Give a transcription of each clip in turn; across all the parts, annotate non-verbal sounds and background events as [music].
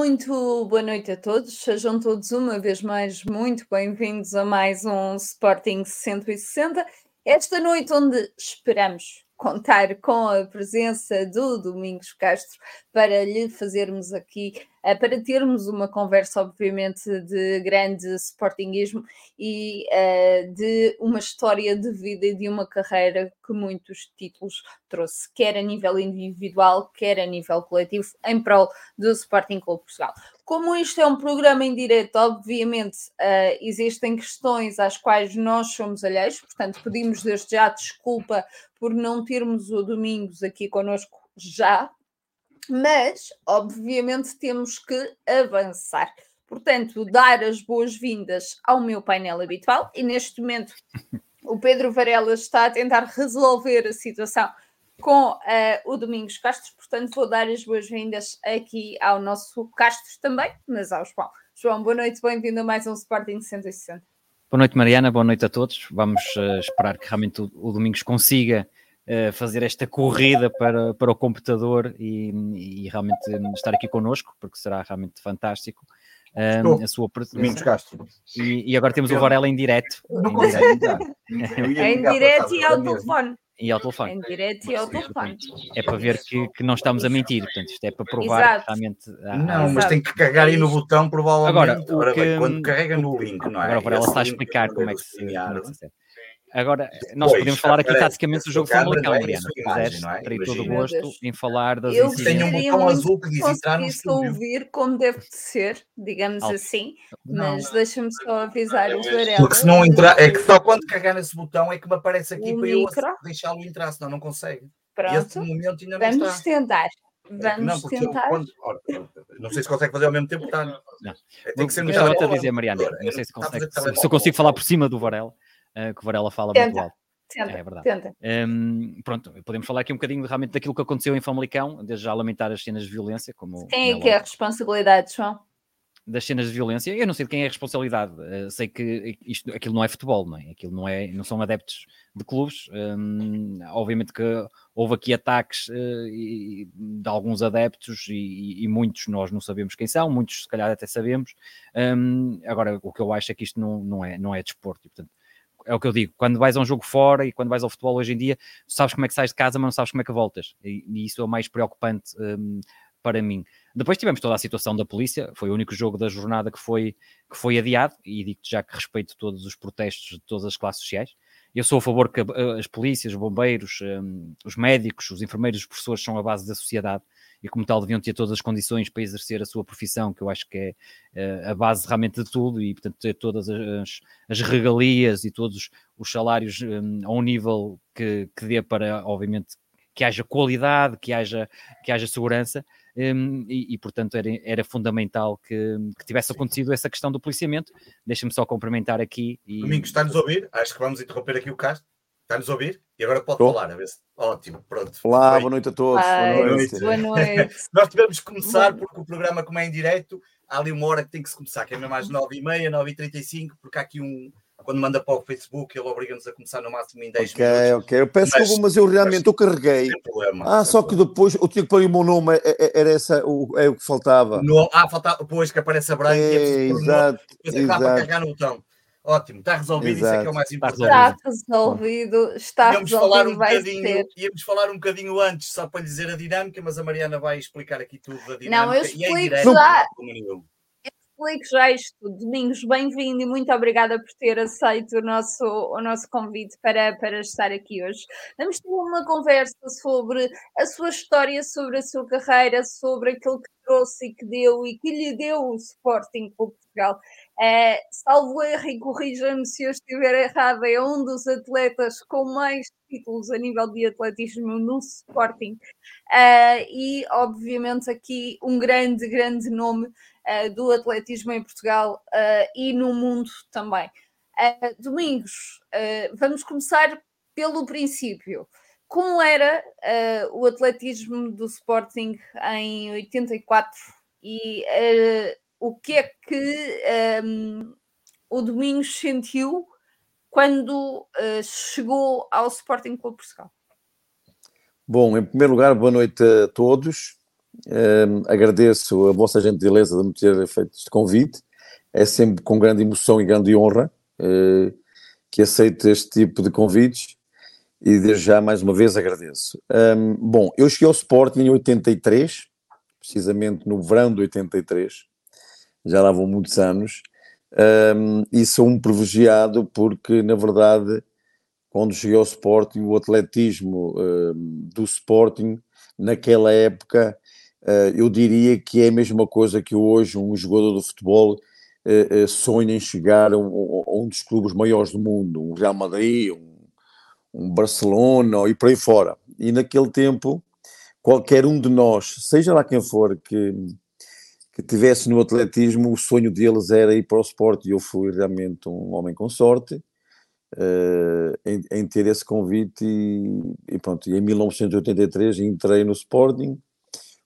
Muito boa noite a todos, sejam todos uma vez mais muito bem-vindos a mais um Sporting 160. Esta noite, onde esperamos contar com a presença do Domingos Castro para lhe fazermos aqui, eh, para termos uma conversa, obviamente, de grande sportinguismo e uh, de uma história de vida e de uma carreira que muitos títulos trouxe, quer a nível individual, quer a nível coletivo, em prol do Sporting Clube Portugal. Como isto é um programa em direto, obviamente uh, existem questões às quais nós somos alheios, portanto pedimos desde já desculpa por não termos o Domingos aqui connosco já, mas obviamente temos que avançar. Portanto, dar as boas-vindas ao meu painel habitual e neste momento o Pedro Varela está a tentar resolver a situação com uh, o Domingos Castro, portanto vou dar as boas-vindas aqui ao nosso Castro também, mas ao João. João, boa noite, bem-vindo a mais um Sporting 160. Boa noite, Mariana. Boa noite a todos. Vamos uh, esperar que realmente o, o Domingos consiga uh, fazer esta corrida para, para o computador e, e, realmente estar aqui connosco, porque será realmente fantástico. Um, a sua Domingos Castro. E, e, agora temos o Varela em direto. Não em direto, em direto e ao telefone. E ao telefone. Em direto e ao telefone. É para ver que, que não estamos a mentir, portanto, isto é para provar Exato. que realmente. Há, não, mas tem que carregar aí no botão, provavelmente. Agora, que, quando carrega no link, não é? Agora, ela está a explicar como é que se. Como é que se Agora, nós pois, podemos falar aqui taticamente do jogo Famalicão, Mariana. Se quiseres, é? terei todo o gosto em falar das Eu tenho um botão azul que diz entrar no estúdio. ouvir como deve ser, digamos Alto. assim, mas deixa-me só avisar o Varela. Porque se não entrar, é que só quando carregar nesse botão é que me aparece aqui o para micro. eu deixá-lo entrar, senão não consegue. Pronto, esse momento ainda não vamos está. tentar. Vamos não, tentar. Quando, não sei se consegue fazer ao mesmo tempo, está. Não. É, tem que ser no Estava a dizer, Mariana, não sei se, consegue, se, se eu consigo falar por cima do Varela uh, que Varela fala tenta, muito alto. Tenta, é verdade. Tenta. Um, pronto, podemos falar aqui um bocadinho realmente daquilo que aconteceu em Famalicão, desde já lamentar as cenas de violência. Como, Quem é que é a responsabilidade, João? das cenas de violência, eu não sei de quem é a responsabilidade. Uh, sei que isto, aquilo não é futebol, não é? Aquilo não, é, não são adeptos de clubes. Um, obviamente que houve aqui ataques uh, de alguns adeptos e, e, muitos nós não sabemos quem são, muitos se calhar até sabemos. Um, agora, o que eu acho é que isto não, não, é, não é desporto. De e, portanto, é o que eu digo, quando vais a um jogo fora e quando vais ao futebol hoje em dia, sabes como é que sais de casa, mas não sabes como é que voltas. E, e isso é o mais preocupante um, para mim. Depois tivemos toda a situação da polícia, foi o único jogo da jornada que foi, que foi adiado, e digo-te já que respeito todos os protestos de todas as classes sociais. Eu sou a favor que as polícias, os bombeiros, um, os médicos, os enfermeiros, os professores são a base da sociedade e, como tal, deviam ter todas as condições para exercer a sua profissão, que eu acho que é uh, a base realmente de tudo, e, portanto, ter todas as, as regalias e todos os salários um, a um nível que, que dê para, obviamente, que haja qualidade, que haja, que haja segurança. Um, e, e, portanto era, era fundamental que, que, tivesse acontecido essa questão do policiamento. Deixa-me só cumprimentar aqui. E... Domingos, está-nos a ouvir? Acho que vamos interromper aqui o cast. Está-nos a ouvir? E agora pode Tô. falar, a ver se... Ótimo, pronto. Olá, boa noite a todos. Ai, boa noite. Boa [laughs] noite. Nós tivemos que começar, porque o programa, como é em direto, há ali uma hora que tem que se começar, que é mesmo às 9h30, 9h35, porque há aqui um. Quando manda para o Facebook, ele obriga-nos a começar no máximo em 10 okay, minutos. Ok, ok. Eu peço mas, desculpa, mas eu realmente eu carreguei. Sem problema. Ah, sem só problema. que depois eu tinha que pôr o meu nome, é, é, era essa, o, é o que faltava. No, ah, faltava, depois que aparece a branca é, e é exato, para carregar no botão. Ótimo, está resolvido, Exato. isso é que é o mais importante. Está resolvido, está íamos resolvido. Falar um bocadinho, íamos falar um bocadinho antes, só para lhe dizer a dinâmica, mas a Mariana vai explicar aqui tudo da dinâmica. Não, eu explico é já. Eu explico já isto. Domingos, bem-vindo e muito obrigada por ter aceito o nosso, o nosso convite para, para estar aqui hoje. Vamos ter uma conversa sobre a sua história, sobre a sua carreira, sobre aquilo que trouxe e que deu e que lhe deu o Sporting Clube Portugal. Uh, salvo erro e corrija-me se eu estiver errada, é um dos atletas com mais títulos a nível de atletismo no Sporting. Uh, e, obviamente, aqui um grande, grande nome uh, do atletismo em Portugal e no mundo também. Domingos, vamos começar pelo princípio. Como era o atletismo do Sporting em 84 e o que é que um, o Domingos sentiu quando uh, chegou ao Sporting Clube Portugal? Bom, em primeiro lugar, boa noite a todos. Um, agradeço a vossa gentileza de me ter feito este convite. É sempre com grande emoção e grande honra uh, que aceito este tipo de convites e desde já mais uma vez agradeço. Um, bom, eu cheguei ao Sporting em 83, precisamente no verão de 83, já lá vão muitos anos, um, e sou um privilegiado porque, na verdade, quando cheguei ao Sporting, o atletismo do Sporting, naquela época, uh, eu diria que é a mesma coisa que hoje um jogador de futebol uh, uh, sonha em chegar a um, a um, dos clubes maiores do mundo, um Real Madrid, um, um Barcelona e por aí fora. E naquele tempo, qualquer um de nós, seja lá quem for, que que tivesse no atletismo, o sonho deles era ir para o esporte e eu fui realmente um homem com sorte uh, em, em, ter esse convite e, e, pronto, e em 1983 entrei no Sporting,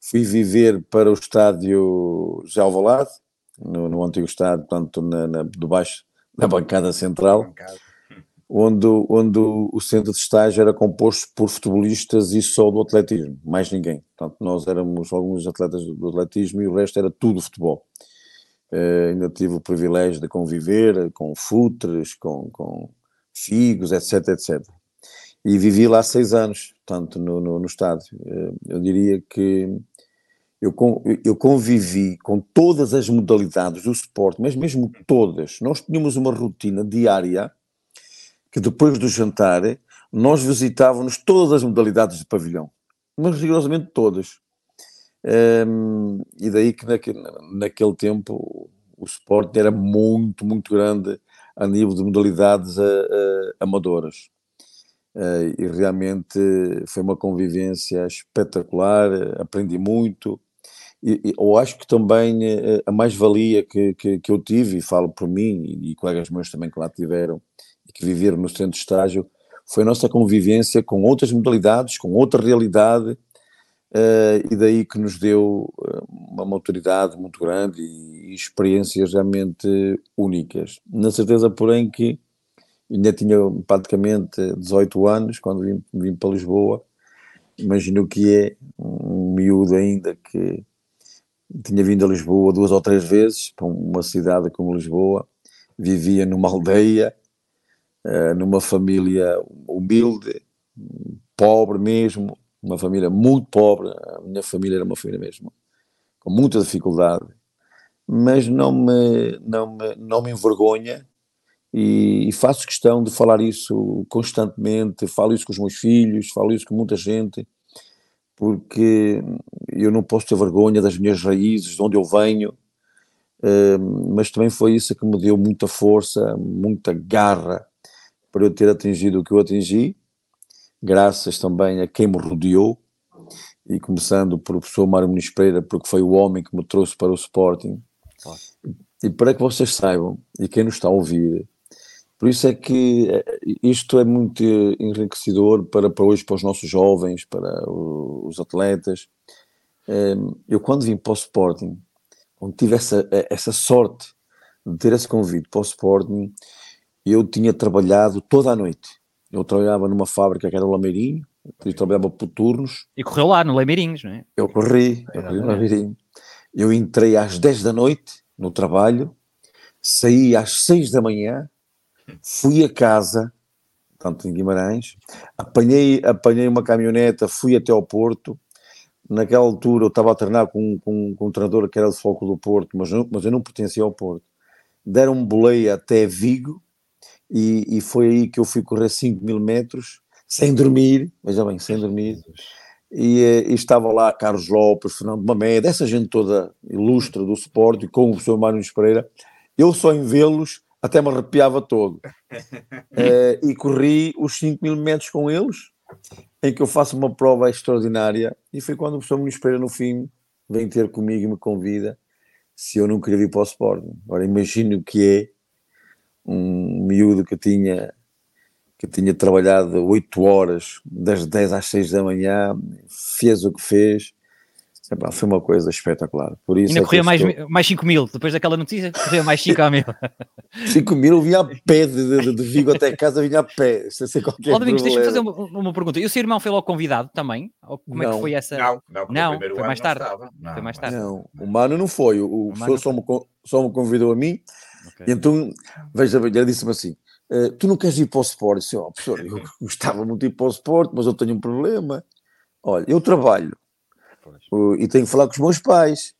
fui viver para o estádio já Alvalade, no, no antigo estádio, portanto, na, na, debaixo da bancada central. Bancada onde, onde o centro de estágio era composto por futebolistas e só do atletismo, mais ninguém. Portanto, nós éramos alguns atletas do atletismo e o resto era tudo futebol. Uh, ainda tive o privilégio de conviver com futres, com, com figos, etc, etc. E vivi lá seis anos, tanto no, no, no estádio. Uh, eu diria que eu, eu convivi com todas as modalidades do esporte, mas mesmo todas. Nós tínhamos uma rotina diária que depois do jantar nós visitávamos todas as modalidades de pavilhão, mas rigorosamente todas. Um, e daí que naquele, naquele tempo o esporte era muito, muito grande a nível de modalidades uh, uh, amadoras. Uh, e realmente foi uma convivência espetacular, aprendi muito. E, e eu acho que também a mais-valia que, que, que, eu tive, e falo por mim e, e colegas meus também que lá tiveram, que viveram no centro de estágio, foi a nossa convivência com outras modalidades, com outra realidade, uh, e daí que nos deu eh, uma maturidade muito grande e, experiências realmente únicas. Na certeza, porém, que ainda tinha praticamente 18 anos quando vim, vim para Lisboa. Imagino que é um miúdo ainda que tinha vindo a Lisboa duas ou três vezes, para uma cidade como Lisboa, vivia numa aldeia, uh, numa família humilde, pobre mesmo, uma família muito pobre. A minha família era uma família mesmo com muita dificuldade, mas não me, não me, não me envergonha e, e, faço questão de falar isso constantemente. Falo isso com os meus filhos, falo isso com muita gente, porque eu não posso ter vergonha das minhas raízes, de onde eu venho. Uh, mas também foi isso que me deu muita força, muita garra para eu ter atingido o que eu atingi, graças também a quem me rodeou, e começando pelo professor Mário Muniz Pereira, porque foi o homem que me trouxe para o Sporting. E para que vocês saibam, e quem nos está a ouvir, por isso é que eh, isto é muito enriquecedor para, para hoje, para os nossos jovens, para os atletas. Ehm, eu, quando vim para o Sporting, quando tive essa, essa sorte de ter esse convite para o Sporting, eu tinha trabalhado toda a noite. Eu trabalhava numa fábrica que era o Lameirinho, eu trabalhava por turnos. E correu lá no Lameirinhos, não é? Eu corri, eu corri no Lameirinho. Eu entrei às 10 da noite no trabalho, saí às 6 da manhã, fui a casa, tanto em Guimarães, apanhei, apanhei uma caminhoneta, fui até ao Porto. Naquela altura eu estava a treinar com, com, com um treinador que era de Foco do Porto, mas, não, mas eu não pertencia ao Porto. Deram-me boleia até Vigo, e, e foi aí que eu fui correr 5 mil metros, sem dormir, veja bem, sem dormir, e, eh, e, estava lá Carlos Lopes, Fernando Mamed, essa gente toda ilustre do suporte, com o professor Mário Pereira, eu só em vê-los até me arrepiava todo. é, [laughs] e corri os 5 mil metros com eles, em que eu faço uma prova extraordinária, e foi quando o professor Muniz Pereira, no fim, vem ter comigo e me convida se eu não queria vir para o Sporting. Agora imagino o que é um miúdo que tinha que tinha trabalhado 8 horas, das 10 às 6 da manhã, fez o que fez, Epá, foi uma coisa espetacular. Por isso Ainda é corria mais, estou... mais 5 mil, depois daquela notícia, corria mais 5 a mil. [laughs] 5 mil, eu vinha a pé de, de, de Vigo até casa, vinha a pé, sem ser qualquer Ó, Domingos, deixa-me fazer uma, uma pergunta. E o seu irmão foi logo convidado também? Ou como é que Não. foi essa? Não, não, Não, foi mais não tarde. Não, Foi mais tarde. Não, o Mano não foi, o, o O Mano professor não só me, só me convidou a mim, Ok. e então, veja bem, ele disse-me assim, "Eh, tu não queres ir para o Sport? Eu disse, oh, professor, eu [laughs] gostava muito de ir para o Sport, mas eu tenho um problema. Olha, eu trabalho, uh, e tenho que falar com os meus pais.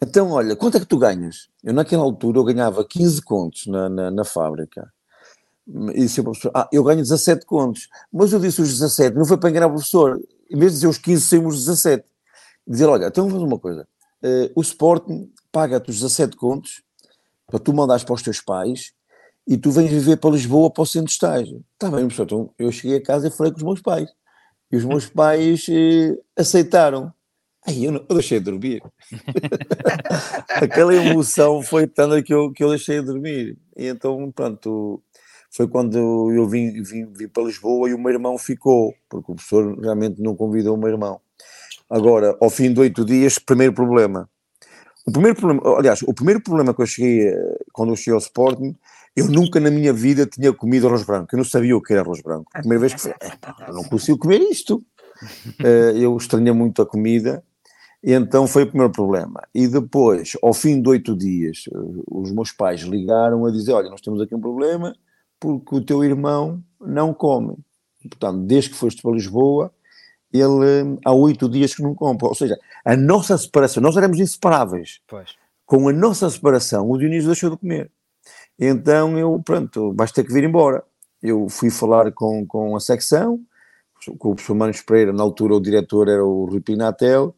Então, olha, quanto é que tu ganhas? Eu, naquela altura, eu ganhava 15 contos na, na, na fábrica. E disse ao professor, ah, eu ganho 17 contos. Mas eu disse os 17, não foi para enganar o professor. Em vez de dizer os 15, saímos os 17. Dizer, olha, então vamos fazer uma coisa. Eh, o Sporting paga-te os 17 contos para tu mandares para os teus pais e tu vens viver para Lisboa para o centro de estágio. Está bem, professor. Então eu cheguei a casa e falei com os meus pais. E os meus [laughs] pais eh, aceitaram. Aí eu, não- eu deixei de dormir. [laughs] Aquela emoção foi tanta que eu, que eu deixei de dormir. E então, pronto, foi quando eu vim, vim, vim para Lisboa e o meu irmão ficou, porque o professor realmente não convidou o meu irmão. Agora, ao fim de oito dias, primeiro problema. O primeiro problema, aliás, o primeiro problema que eu cheguei, eh, quando eu cheguei ao Sporting, eu nunca na minha vida tinha comido arroz branco. Eu não sabia o que era arroz branco. A primeira vez que foi, "Epá, eu não consigo comer isto. [laughs] Eh, eu estranhei muito a comida, e então foi o primeiro problema. E depois, ao fim de oito dias, eh, os meus pais ligaram a dizer: Olha, nós temos aqui um problema porque o teu irmão não come. Portanto, desde que foste para Lisboa, ele eh, há oito dias que não come. Ou seja, a nossa separação, nós éramos inseparáveis. Pois. Com a nossa separação, o Dionísio deixou de comer. Então eu, pronto, vais ter que vir embora. Eu fui falar com, com a secção, com o professor Manos Pereira, na altura o diretor era o Rui Pinatel,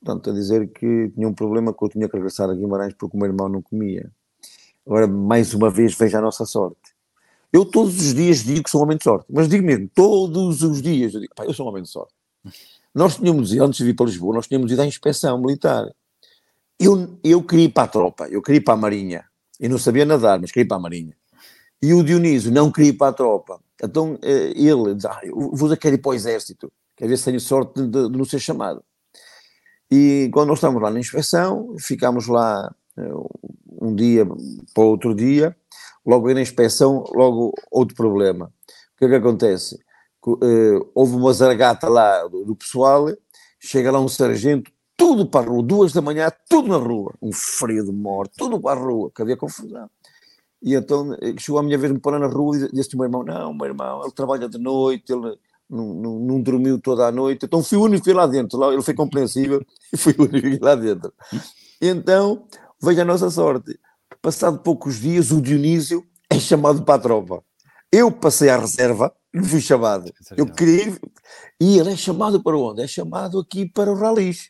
portanto, a dizer que tinha um problema que eu tinha que regressar a Guimarães porque o meu irmão não comia. Agora, mais uma vez, veja a nossa sorte. Eu todos os dias digo que sou um homem de sorte, mas digo mesmo, todos os dias, eu digo, pá, eu sou um homem de sorte. Nós tínhamos ido, antes de vir para Lisboa, nós tínhamos ido à inspeção militar. Eu, eu queria ir para a tropa, eu queria ir para a marinha. Eu não sabia nadar, mas queria ir para a marinha. E o Dionísio não queria ir para a tropa. Então eh, ele diz, ah, eu vou querer ir para o exército, quer ver se tenho sorte de, de- não ser chamado. E quando nós estávamos lá na inspeção, ficámos lá eh, um dia para outro dia, logo na inspeção, logo outro problema. O que é que acontece? Eh, houve uma zargata lá do, pessoal, chega lá um sargento, tudo para a rua, duas da manhã, tudo na rua, um frio de morte, tudo para a rua, que havia confusão. E então eh, chegou a minha vez me pôr na rua e disse ao meu irmão: Não, meu irmão, ele trabalha de noite, ele não, não, não dormiu toda a noite. Então fui o único que fui lá dentro. Lá, ele foi compreensível [laughs] e fui o único que lá dentro. Então, veja a nossa sorte. Passado poucos dias, o Dionísio é chamado para a tropa. Eu passei à reserva, não fui chamado. Eu queria ir, e ele é chamado para onde? É chamado aqui para o Ralis,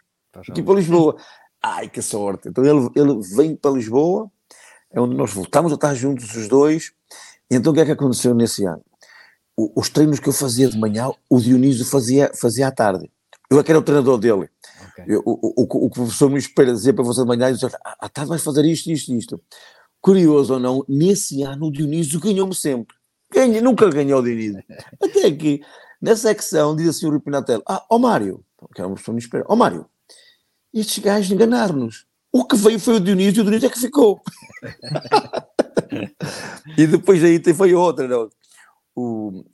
aqui para Lisboa. Ai, que sorte! Então ele, ele vem para Lisboa, é onde nós voltamos a estar juntos os dois. E então o que é que aconteceu nesse ano? O- os treinos que eu fazia de manhã, o Dionísio fazia, fazia à tarde. Eu é que era o treinador dele. Ok. Eu- o, o, o professor me espera dizer para você de manhã, e diz, "Ah, à tarde vais fazer isto, isto, isto. Curioso ou não, nesse ano o Dionísio ganhou-me sempre. Ganha, nunca ganhou o Dionísio. Até que, na secção, diz assim o Rui Pinatel, ah, ó Mário, que era uma pessoa me espera, ó Mário, estes gajos enganaram-nos. O que veio foi o Dionísio e o Dionísio é que ficou. [laughs] e depois aí tem- foi outra. Não? O,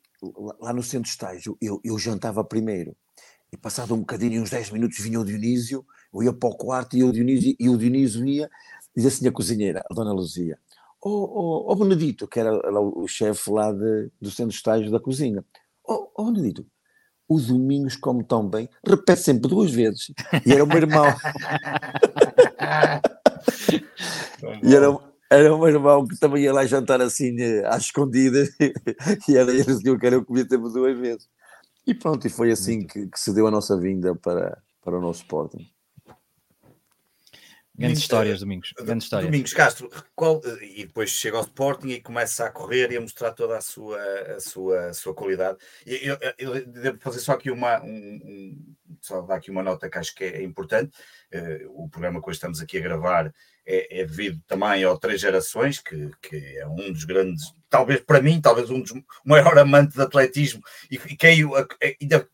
lá- no centro de estágio, eu, eu jantava primeiro. E passado um bocadinho, uns 10 minutos, vinha o Dionísio, eu ia para o quarto e o Dionísio, e o Dionísio ia, dizia assim a cozinheira, a dona Luzia, oh, oh, Benedito, que era o chefe lá de- do centro de estágio da cozinha, ó oh, Benedito, o Domingos come tão bem, repete sempre duas vezes. E era o meu irmão, [laughs] e era, era o meu irmão que também ia lá jantar assim, eh, às escondidas, [laughs] e era ele que eu quero comer sempre duas vezes. E pronto, e foi assim que, que se deu a nossa vinda para, para o nosso Sporting. Grandes Muito- histórias, Domingos. Grandes histórias. Domingos Castro, qual- e depois chega ao Sporting e começa a correr e a mostrar toda a sua, a sua, a sua qualidade. Eu, eu- eu devo fazer só aqui uma, um, só dar aqui uma nota que acho que é importante. Eh, o programa que hoje estamos aqui a gravar é, é devido também ao Três Gerações, que, que é um dos grandes, talvez para mim, talvez um dos o maior [laughs] amante de atletismo e, e quem o- a- ainda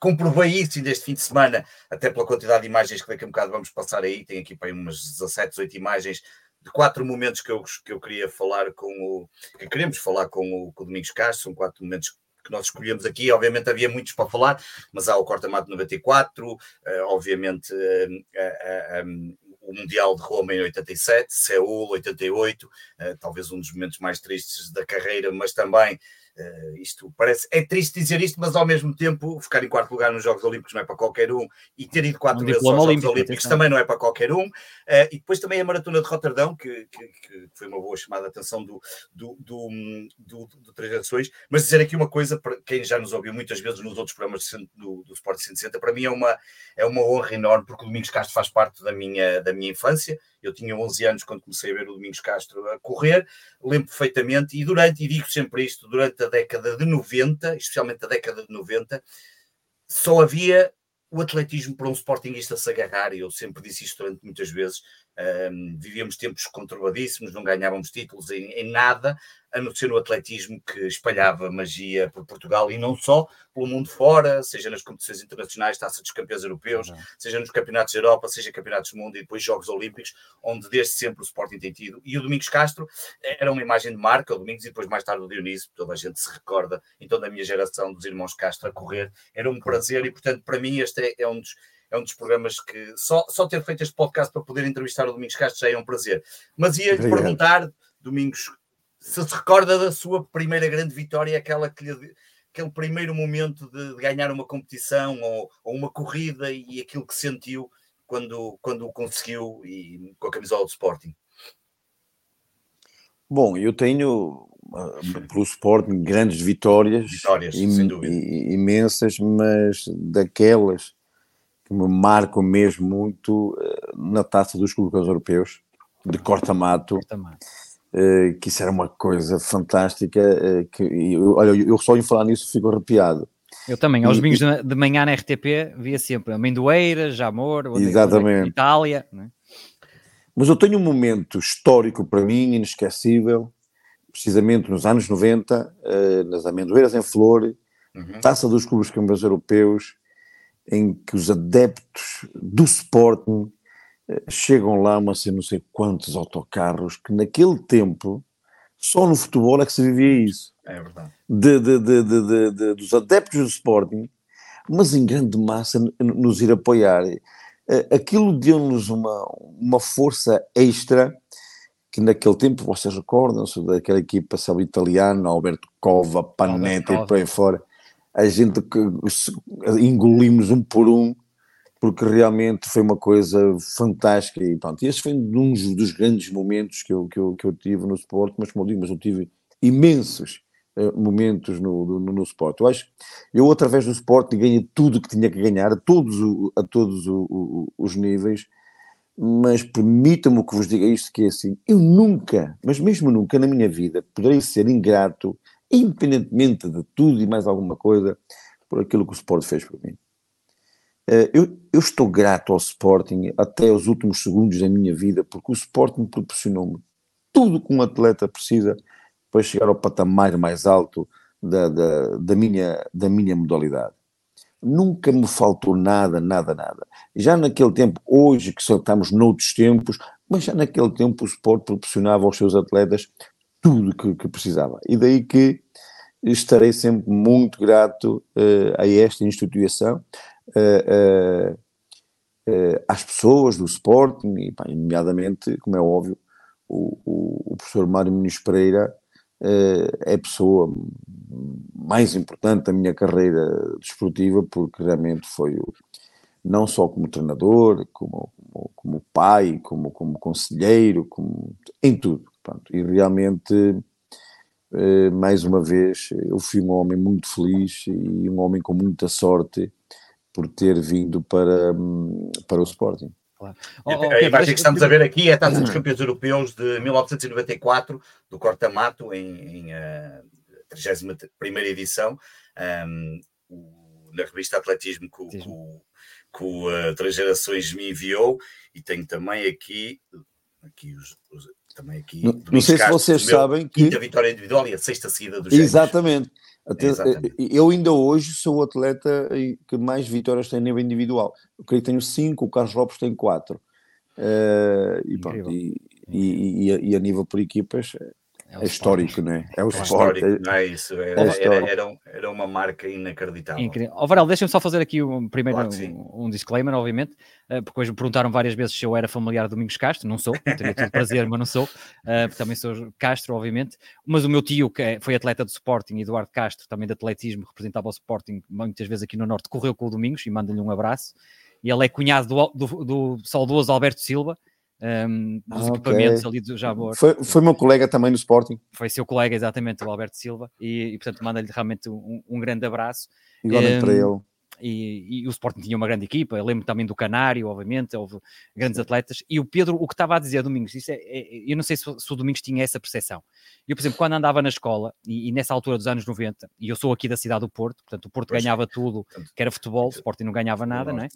comprovei isso neste fim de semana, até pela quantidade de imagens que daqui a um bocado vamos passar aí. Tem aqui para umas 17, 18 imagens de quatro momentos que eu, que eu queria falar com o. que queremos falar com o, com o Domingos Castro, são quatro momentos que nós escolhemos aqui, obviamente havia muitos para falar, mas há o Corta-Mato 94, uh, obviamente uh, uh, um, o Mundial de Roma em 87, Seul 88, talvez um dos momentos mais tristes da carreira, mas também Uh, isto parece, é triste dizer isto, mas ao mesmo tempo ficar em quarto lugar nos Jogos Olímpicos não é para qualquer um e ter ido quatro um vezes aos Jogos Olímpicos também não é para qualquer um. Uh, e depois também a Maratona de Roterdão, que, que, que, foi uma boa chamada de atenção do, do, do, do, do Três Gerações. Mas dizer aqui uma coisa, para quem já nos ouviu muitas vezes nos outros programas do, do Sport 160, para mim é uma, é uma honra enorme, porque o Domingos Castro faz parte da minha, da minha infância. Eu tinha 11 anos quando comecei a ver o Domingos Castro a correr, lembro perfeitamente, e durante, e digo sempre isto, durante a década de 90, especialmente a década de 90, só havia o atletismo para um sportingista se agarrar, e eu sempre disse isto durante muitas vezes, um, vivíamos tempos conturbadíssimos, não ganhávamos títulos em, em, nada, a não ser no atletismo que espalhava magia por Portugal e não só, pelo mundo fora, seja nas competições internacionais, taça dos campeões europeus, uhum. seja nos campeonatos da Europa, seja campeonatos do mundo e depois Jogos Olímpicos, onde desde sempre o Sporting tem tido. E o Domingos Castro era uma imagem de marca, o Domingos e depois mais tarde o Dionísio, toda a gente se recorda, então da minha geração dos irmãos Castro a correr, era um prazer e portanto para mim este é, é um dos é um dos programas que só, só ter feito este podcast para poder entrevistar o Domingos Castro já é um prazer. Mas ia-lhe perguntar, Domingos, se se recorda da sua primeira grande vitória, aquela que lhe, aquele primeiro momento de, de ganhar uma competição ou, ou, uma corrida e aquilo que sentiu quando, quando o conseguiu e, com a camisola do Sporting? Bom, eu tenho pelo Sporting grandes vitórias, vitórias im, imensas, mas daquelas que me marcam mesmo muito eh, na taça dos clubes europeus, de corta-mato, eh, que isso era uma coisa fantástica, eh, que, eu, olha, eu só em falar nisso fico arrepiado. Eu também, aos domingos de, de manhã na RTP, via sempre amendoeira, jamor, Exatamente. Itália. É? Mas eu tenho um momento histórico para mim, inesquecível, precisamente nos anos 90, nas amendoeiras em flor, uhum. taça dos clubes campeões europeus, em que os adeptos do Sporting eh, chegam lá, mas não sei quantos autocarros, que naquele tempo só no futebol é que se vivia isso. É verdade. De, de, de, dos adeptos do Sporting, mas em grande massa nos ir apoiar. Eh, aquilo deu-nos uma, uma força extra que naquele tempo, vocês recordam-se daquela equipa sabe, italiana, Alberto Cova, Panetti e por aí fora, a gente engolimos um por um, porque realmente foi uma coisa fantástica. E pronto, esse foi um dos grandes momentos que eu, que eu, que eu tive no esporte, mas como eu digo, mas eu tive imensos uh, momentos no, no, no esporte. Eu acho eu, através do esporte, ganhei tudo que tinha que ganhar, a todos, a todos os níveis, mas permita-me que vos diga isto, que é assim, eu nunca, mas mesmo nunca na minha vida, poderei ser ingrato independentemente de tudo e mais alguma coisa, por aquilo que o Sporting fez por mim. Eh, eu, eu, estou grato ao Sporting até os últimos segundos da minha vida, porque o Sporting proporcionou-me tudo que um atleta precisa para chegar ao patamar mais alto da, da, da, minha, da minha modalidade. Nunca me faltou nada, nada, nada. Já naquele tempo, hoje que só estamos noutros tempos, mas já naquele tempo o Sport proporcionava aos seus atletas tudo que, que precisava. E daí que estarei sempre muito grato uh, a esta instituição, uh, uh, às pessoas do Sporting, e, pá, nomeadamente, como é óbvio, o, o, o professor Mário Muniz Pereira é a pessoa mais importante da minha carreira desportiva, porque realmente foi o, não só como treinador, como, como, como pai, como, como conselheiro, como, em tudo. Pronto, e realmente, eh, mais uma vez, eu fui um homem muito feliz e um homem com muita sorte por ter vindo para, para o Sporting. Claro. Oh, oh, a imagem que estamos a ver aqui é a Taça dos [coughs] Campeões Europeus de 1994, do Corta-Mato, em, em uh, 31 edição, um, na revista Atletismo que, que, que o uh, Três Gerações me enviou, e tenho também aqui, aqui os, os também aqui. Não, não sei se vocês sabem que. Quinta vitória individual e a sexta seguida do Exatamente. Até, eu ainda hoje sou o atleta que mais vitórias tem a nível individual. Eu creio que tenho cinco, o Carlos Lopes tem quatro. Uh, e, pronto, e, e, e, a, nível por equipas é, é histórico, não é? É o é Histórico, não é isso. Era, é era, era, era, uma marca inacreditável. Incrível. Oh, Varal, deixa-me só fazer aqui um, primeiro claro um, um, disclaimer, obviamente, uh, porque hoje me perguntaram várias vezes se eu era familiar de Domingos Castro. Não sou, teria todo prazer, mas não sou. Uh, também sou Castro, obviamente. Mas o meu tio, que é, foi atleta do Sporting, Eduardo Castro, também de atletismo, representava o Sporting muitas vezes aqui no Norte, correu com o Domingos e manda-lhe um abraço. E ele é cunhado do, do, do saudoso Alberto Silva, um, dos ah, equipamentos ali do Jabor. Foi, foi meu colega também no Sporting. Foi seu colega, exatamente, o Alberto Silva, e, e portanto manda-lhe realmente um, um, grande abraço. Igualmente um, para ele. E, e, o Sporting tinha uma grande equipa, eu lembro também do Canário, obviamente, houve grandes atletas, e o Pedro, o que estava a dizer, Domingos, isso é, é, eu não sei se, se, o Domingos tinha essa percepção. Eu, por exemplo, quando andava na escola, e, e, nessa altura dos anos 90, e eu sou aqui da cidade do Porto, portanto o Porto pois ganhava tudo, que era futebol, o Sporting não ganhava nada, não é?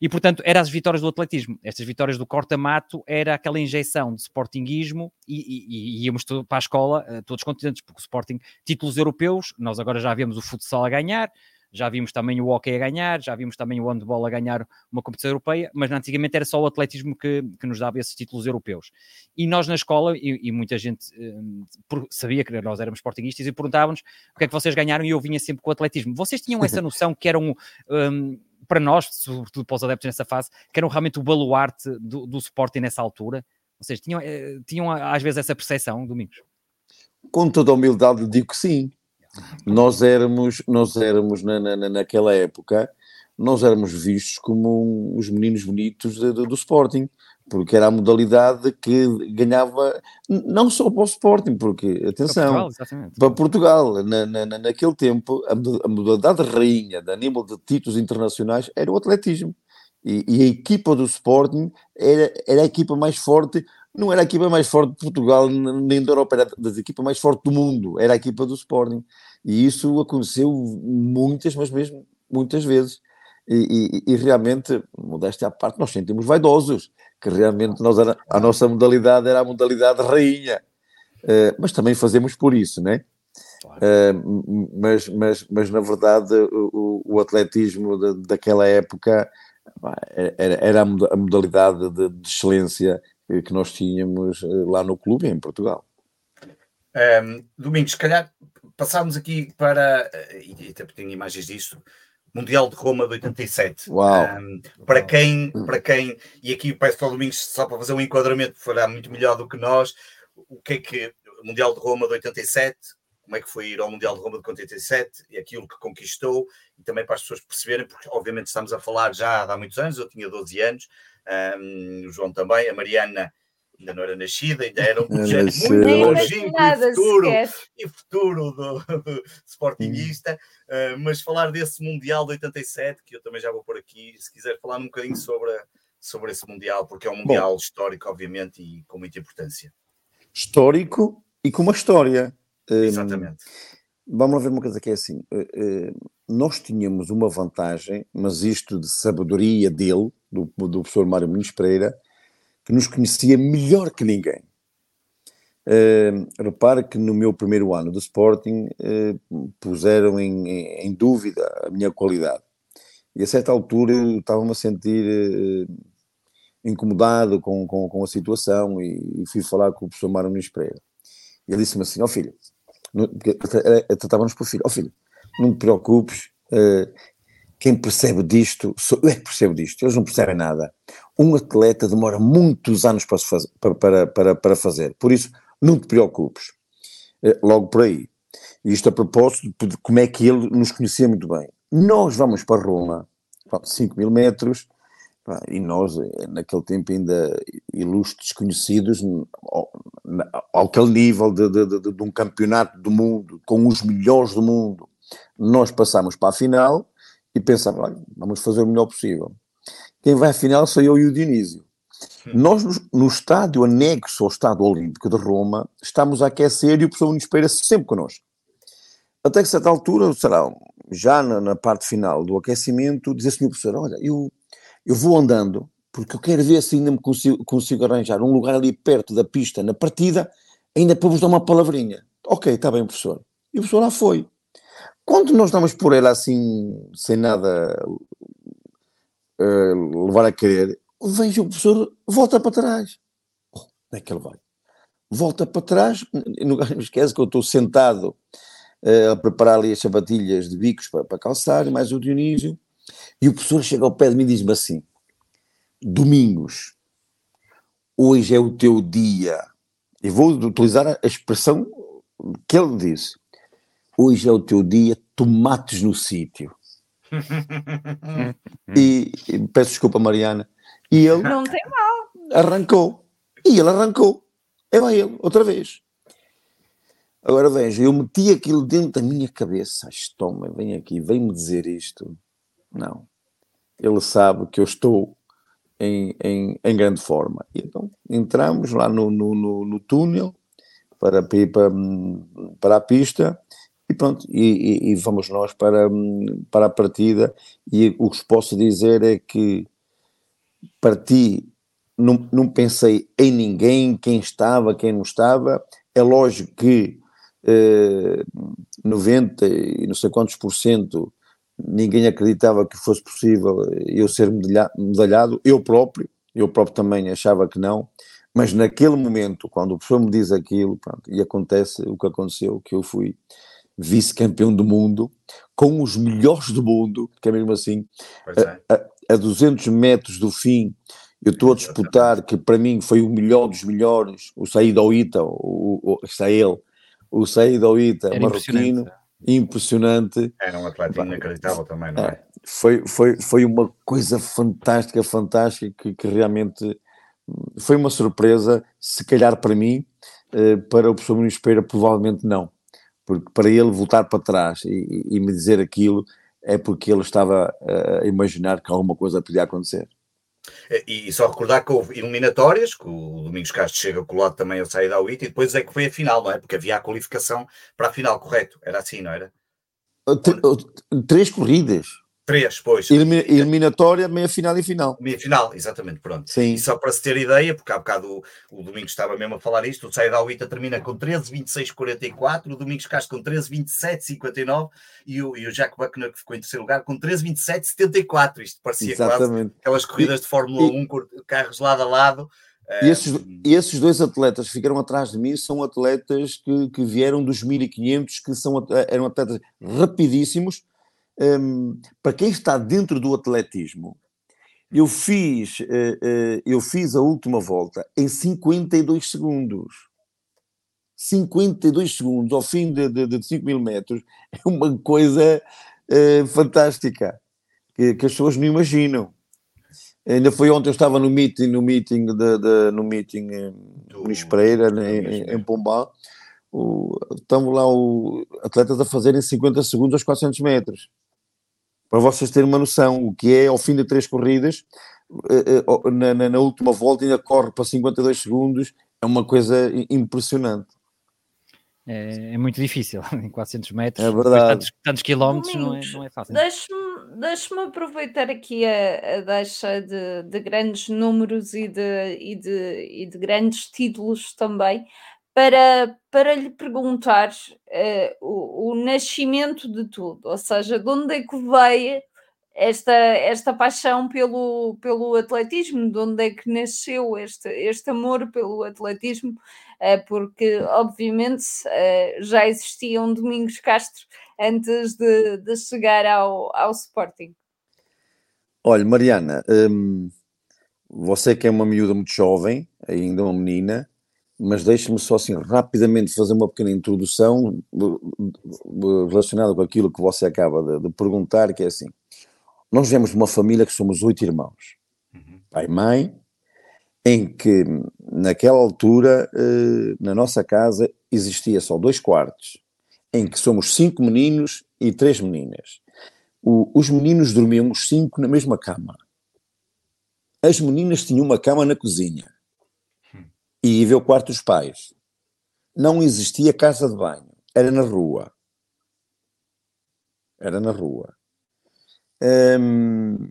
E, portanto, eram as vitórias do atletismo. Estas vitórias do corta-mato era aquela injeção de sportinguismo e, e, e íamos para a escola uh, todos contentes, porque o Sporting, títulos europeus, nós agora já vemos o futsal a ganhar, já vimos também o hockey a ganhar, já vimos também o handball a ganhar uma competição europeia, mas antigamente era só o atletismo que, que nos dava esses títulos europeus. E nós na escola, e, e muita gente um, sabia que nós éramos sportinguistas e perguntávamos o que é que vocês ganharam e eu vinha sempre com o atletismo. Vocês tinham [laughs] essa noção que eram... Um, para nós, sobretudo para os adeptos nessa fase, que eram realmente o baluarte do, do Sporting nessa altura? Ou seja, tinham, eh, tinham às vezes essa percepção, Domingos? Com toda a humildade digo que sim. Nós éramos, nós éramos na, na, naquela época, nós éramos vistos como os meninos bonitos de, de, do Sporting porque era a modalidade que ganhava não só para o Sporting, porque, atenção, para Portugal, para Portugal na, na, naquele tempo, a, modalidade rainha a nível de títulos internacionais era o atletismo. E, e, a equipa do Sporting era, era a equipa mais forte, não era a equipa mais forte de Portugal nem da Europa, era das equipas mais fortes do mundo, era a equipa do Sporting. E isso aconteceu muitas, mas mesmo muitas vezes. E, e, e realmente, modéstia à parte, nós sentimos vaidosos que realmente nós era, a nossa modalidade era a modalidade rainha, uh, mas também fazemos por isso, né? Uh, mas, mas, mas na verdade o, o atletismo de, daquela época era, era a modalidade de, de, excelência que nós tínhamos eh, lá no clube em Portugal. Um, Domingos, se calhar passarmos aqui para, e até tenho imagens disso, Mundial de Roma de 87. Uau. Um, para, quem, para quem, e aqui peço para o Domingos só para fazer um enquadramento, fará muito melhor do que nós, o que é que o Mundial de Roma de 87, como é que foi ir ao Mundial de Roma de 87 e aquilo que conquistou, e também para as pessoas perceberem, porque obviamente estamos a falar já há muitos anos, eu tinha 12 anos, um, o João também, a Mariana ainda não era nascida, ainda era um projeto muito longínquo e futuro, e futuro do, do Sportingista, uh, mas falar desse Mundial de 87, que eu também já vou por aqui, se quiser falar um bocadinho sobre, sobre esse Mundial, porque é um Mundial Bom, histórico, obviamente, e com muita importância. Histórico e com uma história. Exatamente. Um, vamos lá ver uma coisa que é assim, uh, uh, nós tínhamos uma vantagem, mas isto de sabedoria dele, do, do professor Mário Muniz Pereira, que nos conhecia melhor que ninguém. Uh, repare que no meu primeiro ano do Sporting uh, puseram em, em, dúvida a minha qualidade. E a certa altura eu estava-me a sentir uh, incomodado com, com, com, a situação e, e, fui falar com o professor Mário Nunes Pereira. Ele disse-me assim, ó oh, filho, tratava-nos por filho, ó oh, filho, não te preocupes, quem percebe disto, sou eu é que percebo disto, eles não percebem nada. Um atleta demora muitos anos para, fazer, para, para, para fazer, por isso não te preocupes. Eh, logo por aí. Isto a propósito de como é que ele nos conhecia muito bem. Nós vamos para Roma, 5 mil metros, e nós, eh, naquele tempo, ainda ilustres desconhecidos, ao, aquele nível de, de, de, de um campeonato do mundo, com os melhores do mundo, nós passamos para a final e pensava, olha, vamos fazer o melhor possível. Quem vai à final sou eu e o Dionísio. Hum. Nós, no, no, estádio anexo ao Estádio Olímpico de Roma, estamos a aquecer e o professor Nunes Pereira sempre connosco. Até que, a certa altura, será, já na, na parte final do aquecimento, diz assim o professor, olha, eu, eu vou andando, porque eu quero ver se ainda me consigo, consigo arranjar um lugar ali perto da pista, na partida, ainda para vos dar uma palavrinha. Ok, está bem, professor. E o professor lá foi. Quando nós damos por ela assim, sem nada uh, levar a querer, vejo o professor, volta para trás. Oh, onde é que ele vai? Volta para trás, [laughs] não esquece que eu estou sentado uh, a preparar ali as sapatilhas de bicos para, para calçar, mais o Dionísio, e o professor chega ao pé de mim e diz-me assim: Domingos, hoje é o teu dia. E vou utilizar a expressão que ele disse: Hoje é o teu dia, tomates no sítio. [laughs] e, e, peço desculpa, Mariana. E ele não tem mal. arrancou. E ele arrancou. É vai ele, outra vez. Agora veja, eu meti aquilo dentro da minha cabeça. Este homem vem aqui, vem-me dizer isto. Não. Ele sabe que eu estou em, em, em grande forma. E então entramos lá no, no, no, no túnel para, para, para a pista e pronto, e, e, e, vamos nós para, para a partida. E o que vos posso dizer é que parti, não, não pensei em ninguém, quem estava, quem não estava. É lógico que eh, 90 e não sei quantos por cento ninguém acreditava que fosse possível eu ser medalhado, eu próprio, eu próprio também achava que não, mas naquele momento, quando o professor me diz aquilo, pronto, e acontece o que aconteceu, que eu fui vice-campeão do mundo, com os melhores do mundo, que é mesmo assim, é. a, a, a 200 metros do fim, eu estou a disputar, que para mim foi o melhor dos melhores, o Said Oita, o, o, está ele, o Said Oita, marroquino, impressionante. Era um atleta inacreditável também, não é? é? Foi, foi, foi uma coisa fantástica, fantástica, que, que realmente foi uma surpresa, se calhar para mim, eh, para o professor Muniz Pereira provavelmente não, porque para ele voltar para trás e, e, me dizer aquilo é porque ele estava a imaginar que alguma coisa podia acontecer. E, só recordar que houve eliminatórias, que o Domingos Castro chega colado também ao sair da UIT, e depois é que foi a final, não é? Porque havia a qualificação para a final, correto? Era assim, não era? Três corridas. Três, pois. eliminatória, meia final e final. Meia final, exatamente, pronto. Sim. E só para se ter ideia, porque há bocado o, o Domingos estava mesmo a falar isto, o Saio da UITA termina com 13, 26, 44, o Domingos Castro com 13, 27, 59 e o, e o Jack Buckner, que ficou em terceiro lugar, com 13, 27, 74. Isto parecia exatamente. quase aquelas corridas de Fórmula e, 1, carros lado a lado. E esses, e esses dois atletas que ficaram atrás de mim são atletas que, que vieram dos 1500, que são, eram atletas rapidíssimos, um, para quem está dentro do atletismo, eu fiz, uh, uh, eu fiz a última volta em 52 segundos. 52 segundos ao fim de, de, de 5 mil metros [laughs] é uma coisa uh, fantástica que, que, as pessoas não imaginam. Ainda foi ontem, eu estava no meeting, no meeting, de, de no meeting em Muniz Pereira, em, em Pombal, o, estamos lá o, atletas a fazerem 50 segundos aos 400 metros para vocês terem uma noção, o que é ao fim de três corridas, eh, eh, na, na, na última volta ainda corre para 52 segundos, é uma coisa impressionante. É, é, muito difícil, [laughs] em 400 metros, é verdade. Tantos, tantos, quilómetros não é, não é fácil. Deixe-me deixe aproveitar aqui a, a deixa de, de, grandes números e de, e, de, e de grandes títulos também, para, para lhe perguntar uh, o, o, nascimento de tudo, ou seja, de onde é que veio esta, esta paixão pelo, pelo atletismo, de onde é que nasceu este, este amor pelo atletismo, uh, porque obviamente uh, já existia um Domingos Castro antes de, de chegar ao, ao Sporting. Olha, Mariana, hum, você que é uma miúda muito jovem, ainda uma menina, mas deixe-me só assim rapidamente fazer uma pequena introdução relacionada com aquilo que você acaba de, de perguntar, que é assim, nós viemos de uma família que somos oito irmãos, uhum. pai e mãe, em que naquela altura, eh, na nossa casa, existia só dois quartos, em que somos cinco meninos e três meninas. O, os meninos dormiam os cinco na mesma cama. As meninas tinham uma cama na cozinha e ia ver o quarto dos pais. Não existia casa de banho, era na rua. Era na rua. Hum,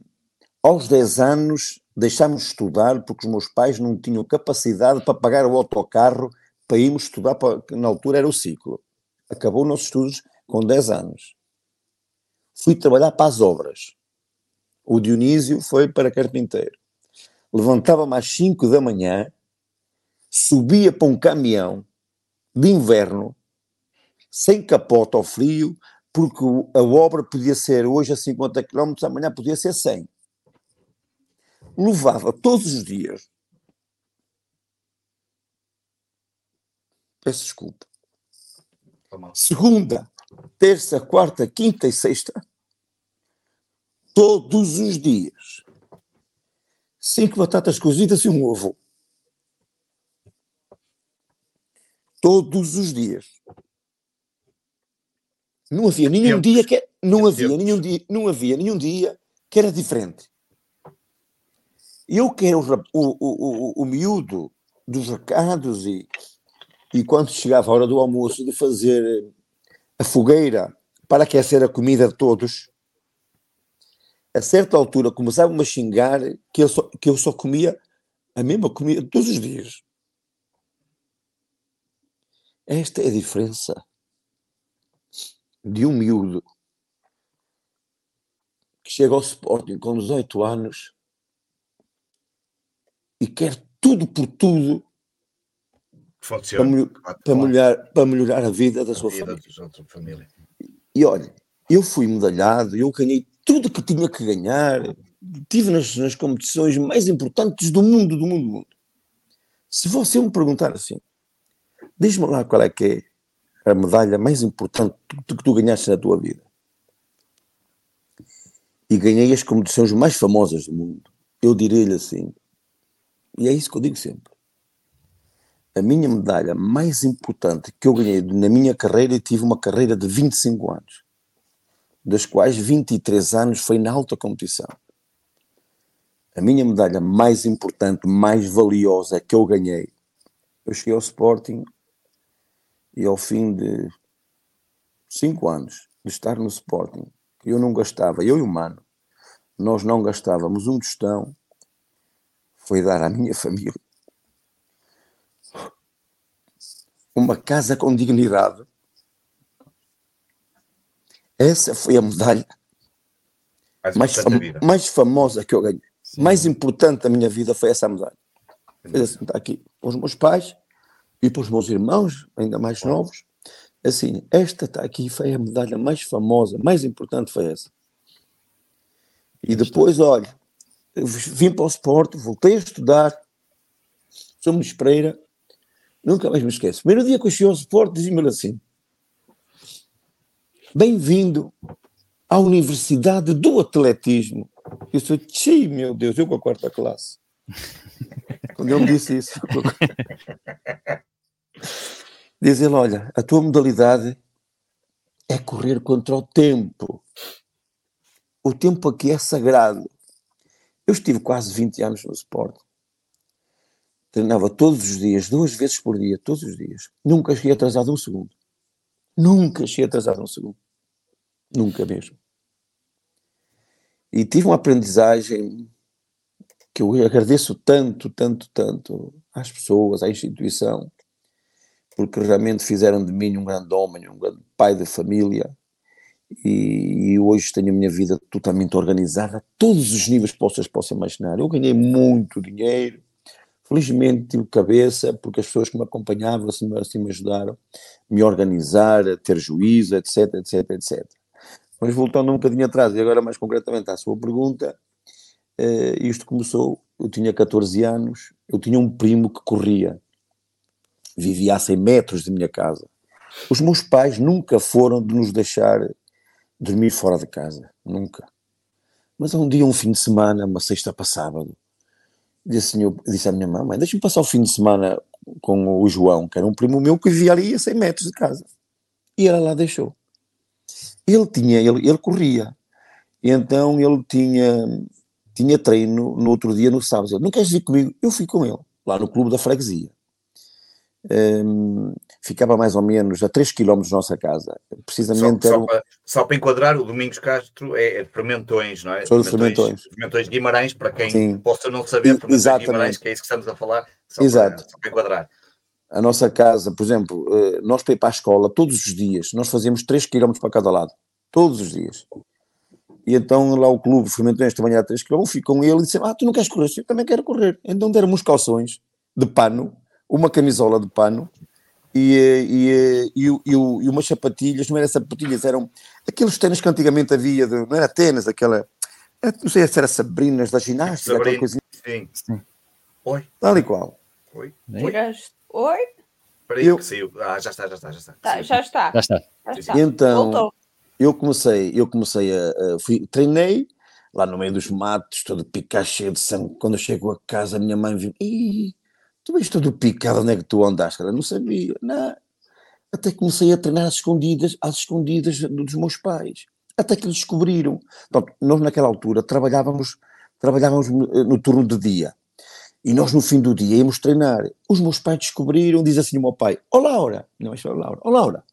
aos 10 anos deixámos de estudar porque os meus pais não tinham capacidade para pagar o autocarro para irmos estudar, para, na altura era o ciclo. Acabou os nossos estudos com 10 anos. fui trabalhar para as obras. O Dionísio foi para carpinteiro. Levantava-me às 5 da manhã, subia para um caminhão de inverno, sem capota ao frio, porque a obra podia ser hoje a 50 km, amanhã podia ser 100. Levava todos os dias. Peço desculpa. Segunda, terça, quarta, quinta e sexta. Todos os dias. Cinco batatas cozidas e um ovo. Todos os dias. Não havia nenhum dia que não havia nenhum dia, não havia nenhum dia que era diferente. Eu que era o, o, o, o, miúdo dos recados e, e quando chegava a hora do almoço de fazer a fogueira para aquecer a comida de todos, a certa altura começavam a xingar que eu só, que eu só comia a mesma comida todos os dias. Esta é a diferença de um miúdo que chega ao Sporting com 18 anos e quer tudo por tudo para, para, melhorar, para melhorar a vida da sua vida família. família. E olha, eu fui medalhado, eu ganhei tudo que tinha que ganhar, tive nas, nas competições mais importantes do mundo, do mundo, do mundo. Se você me perguntar assim, diz-me lá qual é que é a medalha mais importante que tu ganhaste na tua vida. E ganhei as competições mais famosas do mundo. Eu direi-lhe assim, e é isso que eu digo sempre. A minha medalha mais importante que eu ganhei na minha carreira, eu tive uma carreira de 25 anos, das quais 23 anos foi na alta competição. A minha medalha mais importante, mais valiosa que eu ganhei, eu cheguei ao Sporting e ao fim de cinco anos de estar no Sporting, eu não gastava, eu e o Mano, nós não gastávamos um tostão, foi dar à minha [laughs] família uma casa com dignidade. Essa foi a medalha mais, mais, fam mais famosa que eu ganhei. Sim. Mais importante da minha vida foi essa medalha. Assim, está aqui os meus pais, e para os meus irmãos, ainda mais novos, assim, esta está aqui, foi a medalha mais famosa, mais importante foi essa. E depois, olha, vim para o esporte, voltei a estudar, sou Luís Pereira, nunca mais me esqueço. Primeiro dia que eu cheguei ao esporte, dizia-me assim, bem-vindo à Universidade do Atletismo. Eu sou, tchê, meu Deus, eu com a quarta classe. [laughs] Quando ele me disse isso. [laughs] Diz ele: Olha, a tua modalidade é correr contra o tempo. O tempo aqui é sagrado. Eu estive quase 20 anos no esporte. Treinava todos os dias, duas vezes por dia, todos os dias. Nunca cheguei atrasado um segundo. Nunca cheguei atrasado um segundo. Nunca mesmo. E tive uma aprendizagem que eu agradeço tanto, tanto, tanto às pessoas, à instituição, porque realmente fizeram de mim um grande homem, um grande pai de família, e, e, hoje tenho a minha vida totalmente organizada a todos os níveis que vocês possam imaginar. Eu ganhei muito dinheiro, felizmente tive cabeça, porque as pessoas que me acompanhavam assim, assim me ajudaram a me organizar, a ter juízo, etc, etc, etc. Mas voltando um bocadinho atrás, e agora mais concretamente à sua pergunta, uh, isto começou, eu tinha 14 anos, eu tinha um primo que corria, vivia a 100 metros de minha casa. Os meus pais nunca foram de nos deixar dormir fora de casa, nunca. Mas um dia, um fim de semana, uma sexta para sábado, disse, disse à minha mãe, deixa-me passar o fim de semana com o João, que era um primo meu que vivia ali a 100 metros de casa. E ela lá deixou. Ele tinha, ele, ele corria. E então ele tinha tinha treino no outro dia, no sábado. Não queres ir comigo? Eu fui com ele, lá no clube da freguesia. Um, ficava mais ou menos a 3 km da nossa casa. Precisamente só, só, para, só, para, enquadrar, o Domingos Castro é, é Fermentões, não é? Sou Fermentões. Fermentões Guimarães, para quem Sim. possa não saber, Fermentões Exatamente. Guimarães, que é isso que estamos a falar, só Exato. Para, só para enquadrar. A nossa casa, por exemplo, eh, nós para ir para a escola, todos os dias, nós fazíamos 3 km para cada lado. Todos os dias. E então lá o clube fermentou esta manhã a 3 km, fui com ele e disse: Ah, tu não queres correr? Eu também quero correr. Então deram-me uns calções de pano, uma camisola de pano e, e, e, e, e umas sapatilhas. Não eram sapatilhas, eram aqueles tênis que antigamente havia, de, não era tênis, aquela. Não sei se era Sabrinas da ginástica, Sabrina, aquela coisinha. Sim. Sim. Oi, Tal e qual. oi. Oi? Oi? Espera aí Eu- que saiu. Ah, já está, já está, já está. Tá, já está. Já está. Já está. Então- Voltou. eu comecei, eu comecei a, a- fui, treinei lá no meio dos matos, todo picado, cheio de sangue. Quando eu chego a casa, a minha mãe viu, Ih, tu vês todo picado, onde é que tu andaste? Eu não sabia, não. Até comecei a treinar às escondidas, às escondidas dos meus pais. Até que eles descobriram. Pronto, nós naquela altura trabalhávamos, trabalhávamos eh, no turno de dia. E nós no fim do dia íamos treinar. Os meus pais descobriram, diz assim o meu pai, ó Laura, não é só Laura, ó Laura,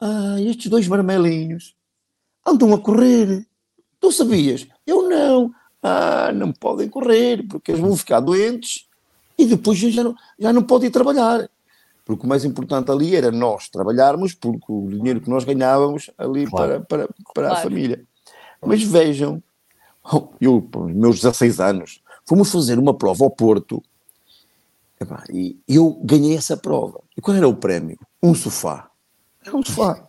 ah, estes dois marmelinhos andam a correr. Tu sabias? Eu não. Ah, não podem correr, porque eles vão ficar doentes e depois já não, já não podem ir trabalhar. Porque o mais importante ali era nós trabalharmos, porque o dinheiro que nós ganhávamos ali Claro. para, para, para a Claro. família. Mas vejam, eu, com os meus 16 anos, fomos fazer uma prova ao Porto e eu ganhei essa prova. E qual era o prémio? Um sofá. Era um sofá.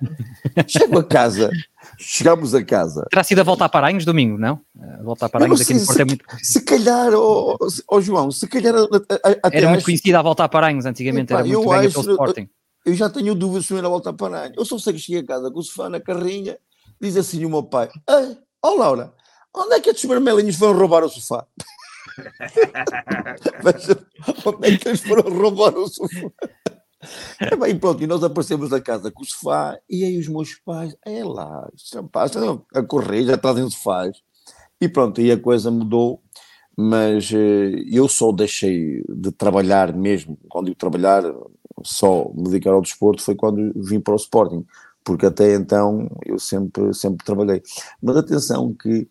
Chego a casa, chegámos a casa, Terá sido a volta a Paranhos domingo, não? A volta a Paranhos não aqui no Porto é muito, se calhar, ó ó, João, se calhar a- a- a- até era muito acho- conhecida a volta a Paranhos antigamente, Epá, era muito ganha acho- pelo Sporting. eu já tenho dúvidas se eu ir à volta a Eu só sei que cheguei a casa com o sofá na carrinha, diz assim o meu pai: ó Laura, onde é que estes vermelhinhos foram roubar o sofá? [laughs] Veja, onde é que eles foram roubar o sofá? [laughs] É bem, pronto, e nós aparecemos da casa com o sofá, e aí os meus pais, é lá, estes rapazes estão a correr, já trazem sofás. E pronto, aí a coisa mudou, mas eh, eu só deixei de trabalhar mesmo, quando digo trabalhar, só me dedicar ao desporto foi quando vim para o Sporting, porque até então eu sempre, sempre trabalhei. Mas atenção que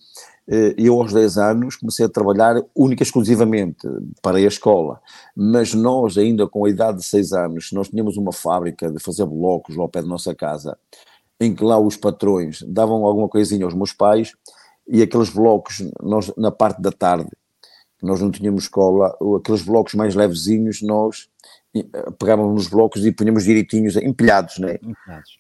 eu aos 10 anos comecei a trabalhar única e exclusivamente para a escola, mas nós ainda com a idade de 6 anos, nós tínhamos uma fábrica de fazer blocos lá ao pé da nossa casa, em que lá os patrões davam alguma coisinha aos meus pais e aqueles blocos, nós na parte da tarde, nós não tínhamos escola, aqueles blocos mais levezinhos, nós eh, pegávamos nos blocos e punhamos direitinhos, empilhados, né? Empenhados.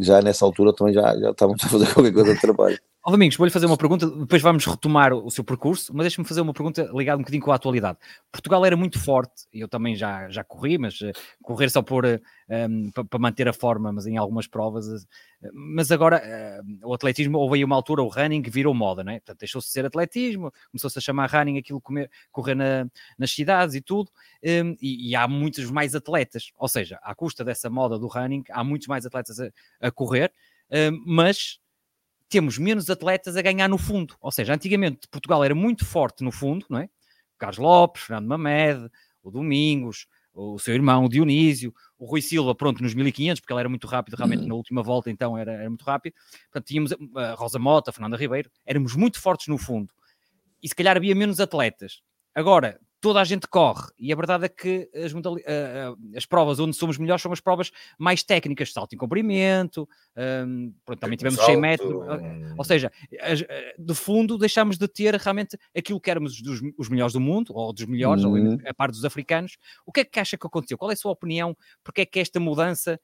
Já nessa altura também já, já estávamos a fazer [laughs] qualquer coisa de trabalho. Ó Domingos, vou-lhe fazer uma pergunta, depois vamos retomar o seu percurso, mas deixa-me fazer uma pergunta ligada um bocadinho com a atualidade. Portugal era muito forte, eu também já, já corri, mas eh, correr só por, eh, um, pa- para manter a forma, mas em algumas provas. eh, mas agora o atletismo, houve aí uma altura, o running virou moda, não é? Portanto, deixou-se de ser atletismo, começou-se a chamar running aquilo comer, correr na- nas cidades e tudo, um, e, e há muitos mais atletas, ou seja, à custa dessa moda do running, há muitos mais atletas a, a correr, um, mas temos menos atletas a ganhar no fundo. Ou seja, antigamente Portugal era muito forte no fundo, não é? O Carlos Lopes, Fernando Mamed, o Domingos, o seu irmão o Dionísio, o Rui Silva, pronto, nos 1500, porque ele era muito rápido, realmente na última volta, então era, era muito rápido. Portanto, tínhamos a a Rosa Mota, a Fernanda Ribeiro, éramos muito fortes no fundo. E se calhar havia menos atletas. Agora, toda a gente corre, e a verdade é que as, modali- ah, as provas onde somos melhores são as provas mais técnicas, salto em comprimento, hum, pronto, também tivemos 100 metros, ah, ou seja, as- eh, de fundo deixámos de ter realmente aquilo que éramos dos, os melhores do mundo, ou dos melhores, ou Uhum. a par dos africanos. O que é que acha que aconteceu? Qual é a sua opinião? Porque é que esta mudança,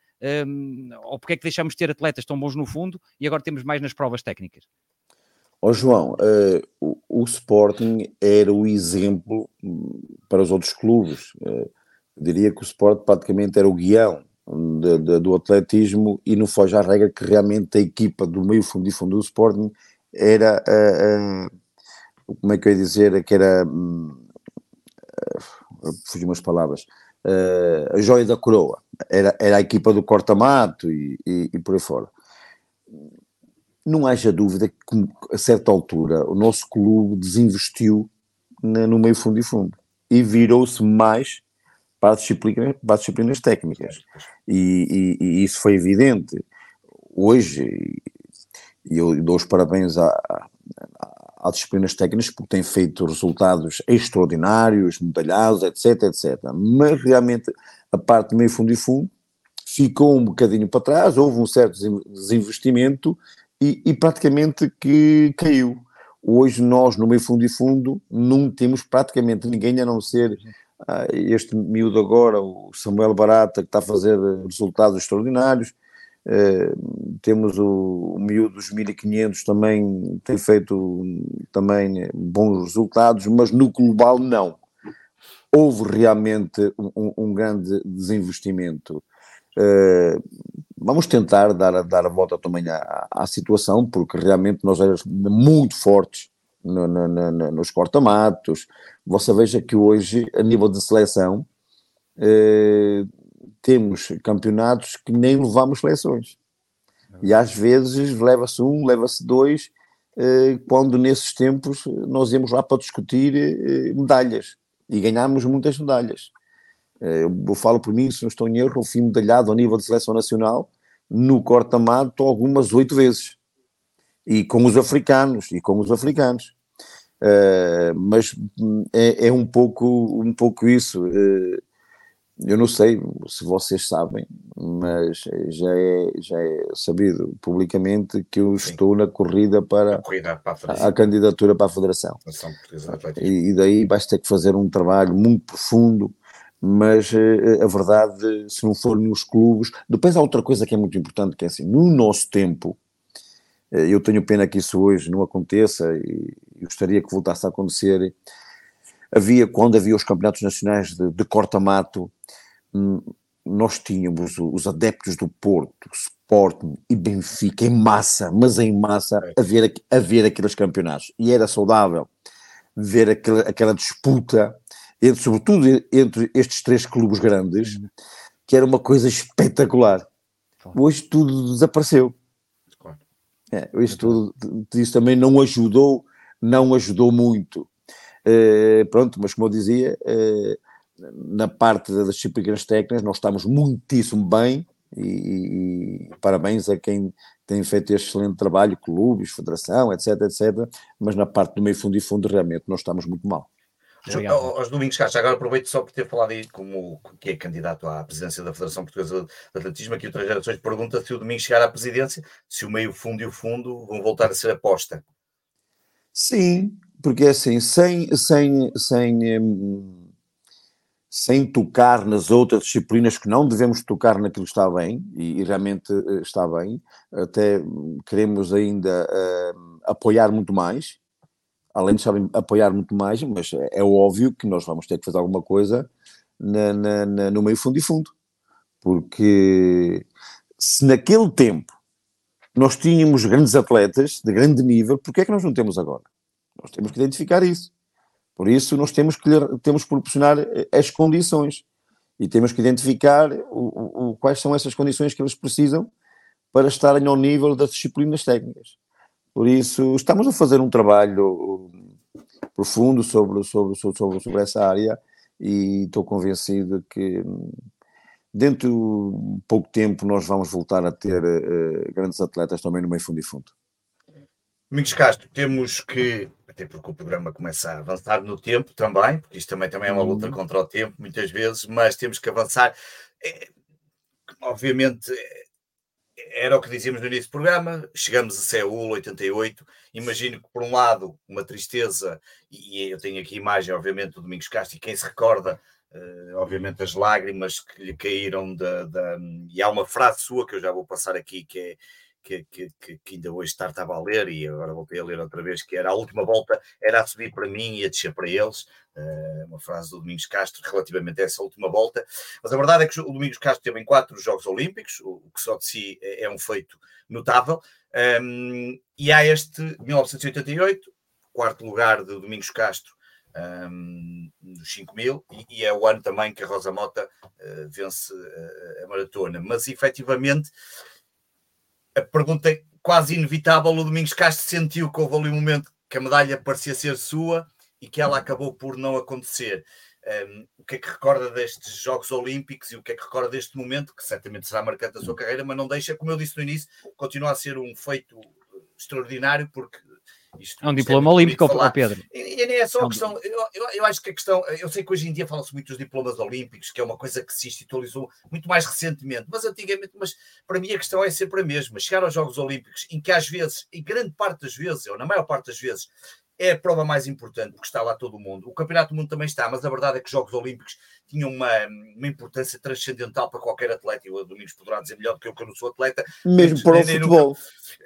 hum, ou porque é que deixámos de ter atletas tão bons no fundo e agora temos mais nas provas técnicas? Ó João, eh, o, o Sporting era o exemplo hum, para os outros clubes. Eh, diria que o Sporting praticamente era o guião de- de- do atletismo e não foge à regra que realmente a equipa do meio fundo e fundo do Sporting era, eh, como é que eu ia dizer, que era, hum, eh, fugiu umas palavras, a joia da coroa. Era, era a equipa do corta-mato e, e, e por aí fora não haja dúvida que, a certa altura, o nosso clube desinvestiu no meio fundo e fundo e virou-se mais para, a disciplina, para as disciplinas técnicas. E, e- e isso foi evidente. Hoje, e eu dou os parabéns à- às disciplinas técnicas porque têm feito resultados extraordinários, medalhados, etc, etc. Mas realmente a parte do meio fundo e fundo ficou um bocadinho para trás, houve um certo desin- desinvestimento e, e praticamente que caiu. Hoje nós, no meio fundo e fundo, não temos praticamente ninguém a não ser ah, este miúdo agora, o Samuel Barata, que está a fazer resultados extraordinários. Uh, temos o, o miúdo dos 1500 também tem feito também bons resultados, mas no global não. Houve realmente um, um grande desinvestimento. Uh, vamos tentar dar, dar a volta também à, à situação, porque realmente nós éramos muito fortes no, no, no, nos cortamatos. Você veja que hoje, a nível de seleção, eh, temos campeonatos que nem levamos seleções. E às vezes leva-se um, leva-se dois, eh, quando nesses tempos nós íamos lá para discutir eh, medalhas e ganhámos muitas medalhas. Eh, eu falo por mim, se não estou em erro, eu fui medalhado ao nível de seleção nacional no corta-mato algumas oito vezes e com os africanos, e com os africanos. Uh, mas é, é, um pouco um pouco isso. Uh, eu não sei se vocês sabem, mas já é, já é sabido publicamente que eu Sim. estou na corrida para, a, corrida para a, a, candidatura para a Federação. E, e, daí vais ter que fazer um trabalho muito profundo, mas uh, a verdade, se não for nos clubes. Depois há outra coisa que é muito importante, que é assim, no nosso tempo, eh, eu tenho pena que isso hoje não aconteça e gostaria que voltasse a acontecer. Havia, quando havia os campeonatos nacionais de, de corta-mato, hum, nós tínhamos os adeptos do Porto, Sporting e Benfica em massa, mas em massa, a ver, a ver aqueles campeonatos. E era saudável ver aquela, aquela disputa, entre, sobretudo entre estes três clubes grandes, que era uma coisa espetacular. Hoje tudo desapareceu. É, isto isso também não ajudou, não ajudou muito. Uh, pronto, mas como eu dizia, uh, na parte das disciplinas técnicas nós estamos muitíssimo bem e, e, e, parabéns a quem tem feito este excelente trabalho, clubes, federação, etc, etc, mas na parte do meio fundo e fundo realmente nós estamos muito mal. Aos Domingos Castro, agora aproveito só por ter falado aí como que é candidato à presidência da Federação Portuguesa de Atletismo, aqui o Três Gerações pergunta se o Domingos chegar à presidência, se o meio fundo e o fundo vão voltar a ser aposta. Sim, porque é assim, sem, sem, sem, hum, sem tocar nas outras disciplinas que não devemos tocar naquilo que está bem, e, e realmente eh, está bem, até queremos ainda uh, apoiar muito mais, além de sabem apoiar muito mais, mas é, é óbvio que nós vamos ter que fazer alguma coisa na, na, na, no meio fundo e fundo. Porque se naquele tempo nós tínhamos grandes atletas de grande nível, porque é que nós não temos agora? Nós temos que identificar isso. Por isso, nós temos que, temos que proporcionar eh, as condições e temos que identificar o, o, quais são essas condições que eles precisam para estarem ao nível das disciplinas técnicas. Por isso, estamos a fazer um trabalho profundo sobre, sobre, sobre, sobre essa área e estou convencido que dentro de pouco tempo nós vamos voltar a ter uh, grandes atletas também no meio fundo e fundo. Domingos Castro, temos que, até porque o programa começa a avançar no tempo também, porque isto também, também é uma luta uhum. contra o tempo muitas vezes, mas temos que avançar. É, obviamente, era o que dizíamos no início do programa, chegamos a Seul 88, imagino que por um lado uma tristeza, e eu tenho aqui imagem obviamente do Domingos Castro, e quem se recorda Uh, obviamente as lágrimas que lhe caíram da, da, e há uma frase sua que eu já vou passar aqui que é que, que, que, ainda hoje estava a ler e agora voltei a ler outra vez, que era a última volta era a subir para mim e a descer para eles, uh, uma frase do Domingos Castro relativamente a essa última volta, mas a verdade é que o Domingos Castro teve em quatro Jogos Olímpicos, o, que só de si é, é um feito notável, um, e há este 1988, quarto lugar de Domingos Castro um, dos 5 mil, e, e, é o ano também que a Rosa Mota uh, vence uh, a maratona, mas efetivamente a pergunta é quase inevitável. O Domingos Castro sentiu que houve ali um momento que a medalha parecia ser sua e que ela acabou por não acontecer. Um, o que é que recorda destes Jogos Olímpicos e o que é que recorda deste momento, que certamente será marcante a sua carreira, mas não deixa, como eu disse no início, continua a ser um feito extraordinário, porque Isto, é um diploma é olímpico, Pedro. E, e, nem é só a questão, eu, eu, eu, acho que a questão, eu sei que hoje em dia fala-se muito dos diplomas olímpicos, que é uma coisa que se institucionalizou muito mais recentemente, mas antigamente, mas para mim a questão é sempre a mesma, chegar aos Jogos Olímpicos, em que às vezes, em grande parte das vezes, ou na maior parte das vezes, é a prova mais importante, porque está lá todo o mundo. O Campeonato do Mundo também está, mas a verdade é que os Jogos Olímpicos tinham uma, uma importância transcendental para qualquer atleta, e o Domingos poderá dizer melhor do que eu, que eu não sou atleta. Mesmo para o futebol.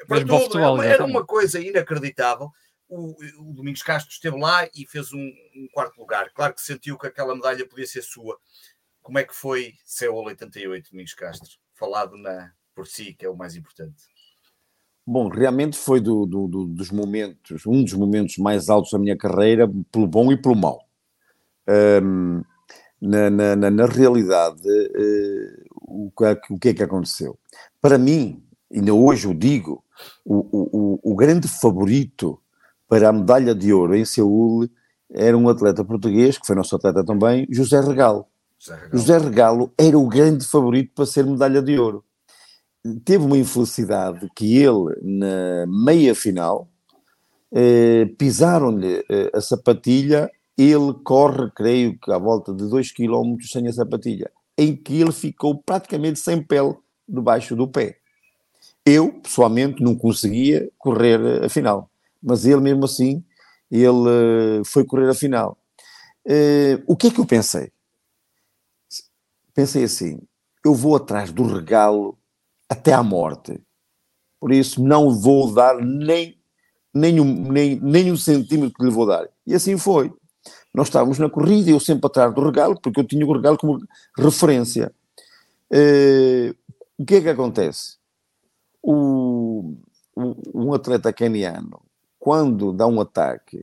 Para Mesmo tudo, futebol, era uma coisa inacreditável. O, o, Domingos Castro esteve lá e fez um, um, quarto lugar. Claro que sentiu que aquela medalha podia ser sua. Como é que foi Seul 88, Domingos Castro? Falado na, por si, que é o mais importante. Bom, realmente foi do, do, do, dos momentos, um dos momentos mais altos da minha carreira, pelo bom e pelo mau. Um, na, na, na, realidade, uh, o, o que é que aconteceu? Para mim, ainda hoje eu digo, o, o, o grande favorito para a medalha de ouro em Seul era um atleta português, que foi nosso atleta também, José Regalo. José Regalo, José Regalo era o grande favorito para ser medalha de ouro teve uma infelicidade que ele, na meia final, eh, pisaram-lhe eh, a sapatilha, ele corre, creio que à volta de 2 km sem a sapatilha, em que ele ficou praticamente sem pele debaixo do pé. Eu, pessoalmente, não conseguia correr a final, mas ele mesmo assim, ele eh, foi correr a final. Eh, o que é que eu pensei? Pensei assim, eu vou atrás do regalo até à morte. Por isso não vou dar nem, nem, um, nem, nem um centímetro que lhe vou dar. E assim foi. Nós estávamos na corrida, eu sempre atrás do regalo, porque eu tinha o regalo como referência. Uh, o que é que acontece? O, o, um atleta keniano, quando dá um ataque,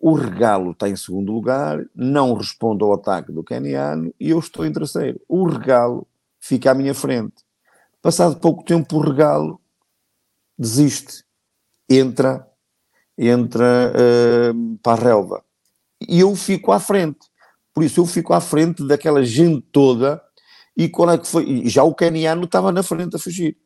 o regalo está em segundo lugar, não responde ao ataque do keniano e eu estou em terceiro. O regalo fica à minha frente. Passado pouco tempo, o regalo desiste, entra, entra uh, para a relva. E eu fico à frente. Por isso, eu fico à frente daquela gente toda. E qual é que foi? Já o caniano estava na frente a fugir.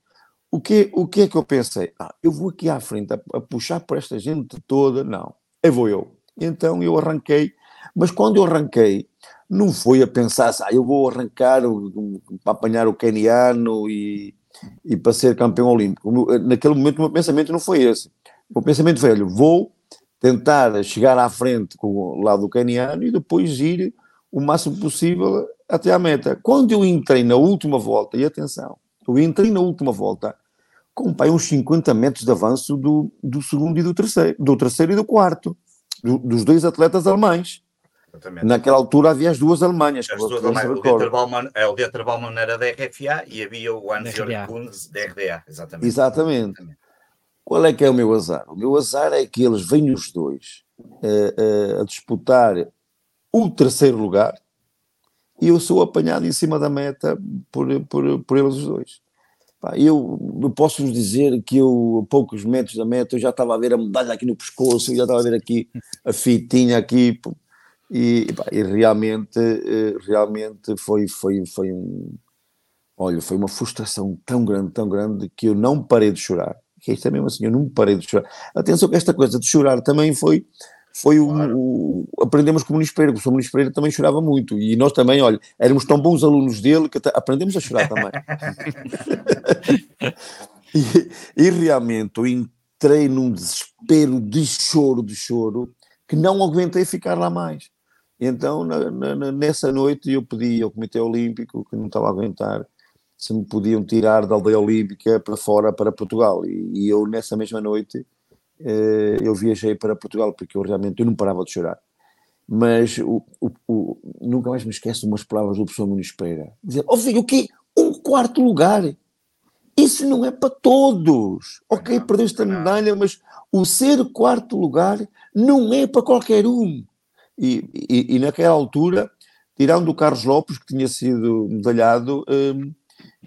O que, o que é que eu pensei? Ah, eu vou aqui à frente a, a puxar por esta gente toda? Não, eu vou eu. Então eu arranquei, mas quando eu arranquei, não foi a pensar assim, ah, eu vou arrancar para apanhar o keniano e, e para ser campeão olímpico. Naquele momento o meu pensamento não foi esse. O meu pensamento foi, olha, vou tentar chegar à frente com o lado do keniano e depois ir o máximo possível até à meta. Quando eu entrei na última volta, e atenção, eu entrei na última volta com pai, uns 50 metros de avanço do, do segundo e do terceiro, do terceiro e do quarto, do, dos dois atletas alemães. Exatamente. Naquela altura havia as duas Alemanhas. As duas Alemanhas. O Dieter, Baumann, é, o Dieter Baumann era da RFA e havia o Hans-Jörg Kunz da RDA. Exatamente. Exatamente. Exatamente. Qual é que é o meu azar? O meu azar é que eles vêm os dois uh, uh, a disputar o terceiro lugar e eu sou apanhado em cima da meta por, por, por eles os dois. eu, eu posso vos dizer que eu, a poucos metros da meta, eu já estava a ver a medalha aqui no pescoço, eu já estava a ver aqui a fitinha aqui e, e realmente, eh, realmente foi, foi, foi um, olha, foi uma frustração tão grande, tão grande, que eu não parei de chorar. Que isto é mesmo assim, eu não parei de chorar. Atenção que esta coisa de chorar também foi, foi o, o aprendemos com o Muniz Pereira, porque o Muniz Pereira também chorava muito, e nós também, olha, éramos tão bons alunos dele que aprendemos a chorar também. [laughs] e, e realmente eu entrei num desespero de choro, de choro, que não aguentei ficar lá mais. Então, na, na, nessa noite, eu pedi ao Comitê Olímpico, que não estava a aguentar, se me podiam tirar da aldeia olímpica para fora, para Portugal. E, e eu, nessa mesma noite, eh, eu viajei para Portugal, porque eu realmente eu não parava de chorar. Mas o, o, o, nunca mais me esqueço umas palavras do professor Muniz Pereira. Dizer, ó oh, filho, o quê? Um quarto lugar? Isso não é para todos. Ok, perdeste a medalha, mas o ser quarto lugar não é para qualquer um. E, e, e, naquela altura, tirando o Carlos Lopes, que tinha sido medalhado, hum,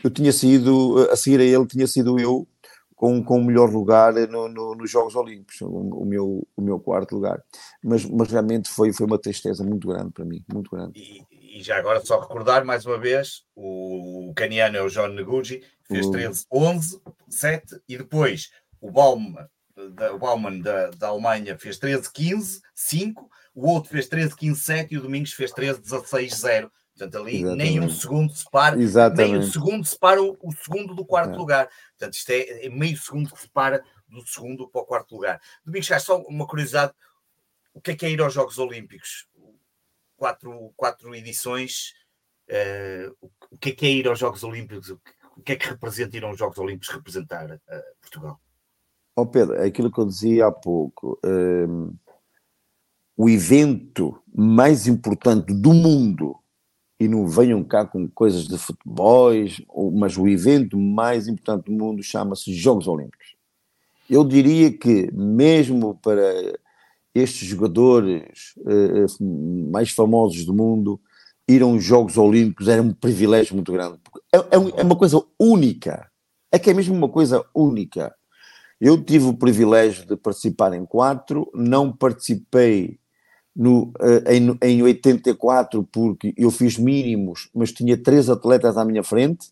eu tinha sido, a seguir a ele, tinha sido eu com, com o melhor lugar no, no, nos Jogos Olímpicos, o, o, meu, o meu quarto lugar. Mas, mas realmente foi, foi uma tristeza muito grande para mim, muito grande. E, e já agora, só recordar mais uma vez, o caniano é o John Neguji, fez 13, 11, 7 e depois o Baum da Bauman da, da Alemanha fez 13-15, 5, o outro fez 13-15, 7 e o Domingos fez 13-16, 0. Portanto, ali Exatamente. nem um segundo separa, Exatamente. nem um segundo separa o, o segundo do quarto é. lugar. Portanto, isto é, é, meio segundo que separa do segundo para o quarto lugar. Domingos, só uma curiosidade: o que é que é ir aos Jogos Olímpicos? Quatro, quatro edições. Uh, o que é que é ir aos Jogos Olímpicos? O que, o que é que representa ir aos Jogos Olímpicos representar uh, Portugal? Ó oh Pedro, aquilo que eu dizia há pouco. Um, o evento mais importante do mundo e não venham cá com coisas de futebol, mas o evento mais importante do mundo chama-se Jogos Olímpicos. Eu diria que, mesmo para estes jogadores uh, mais famosos do mundo, ir aos Jogos Olímpicos era um privilégio muito grande. É, é, é, uma coisa única. É que é mesmo uma coisa única. Eu tive o privilégio de participar em quatro, não participei no, eh, em, em 84, porque eu fiz mínimos, mas tinha três atletas à minha frente,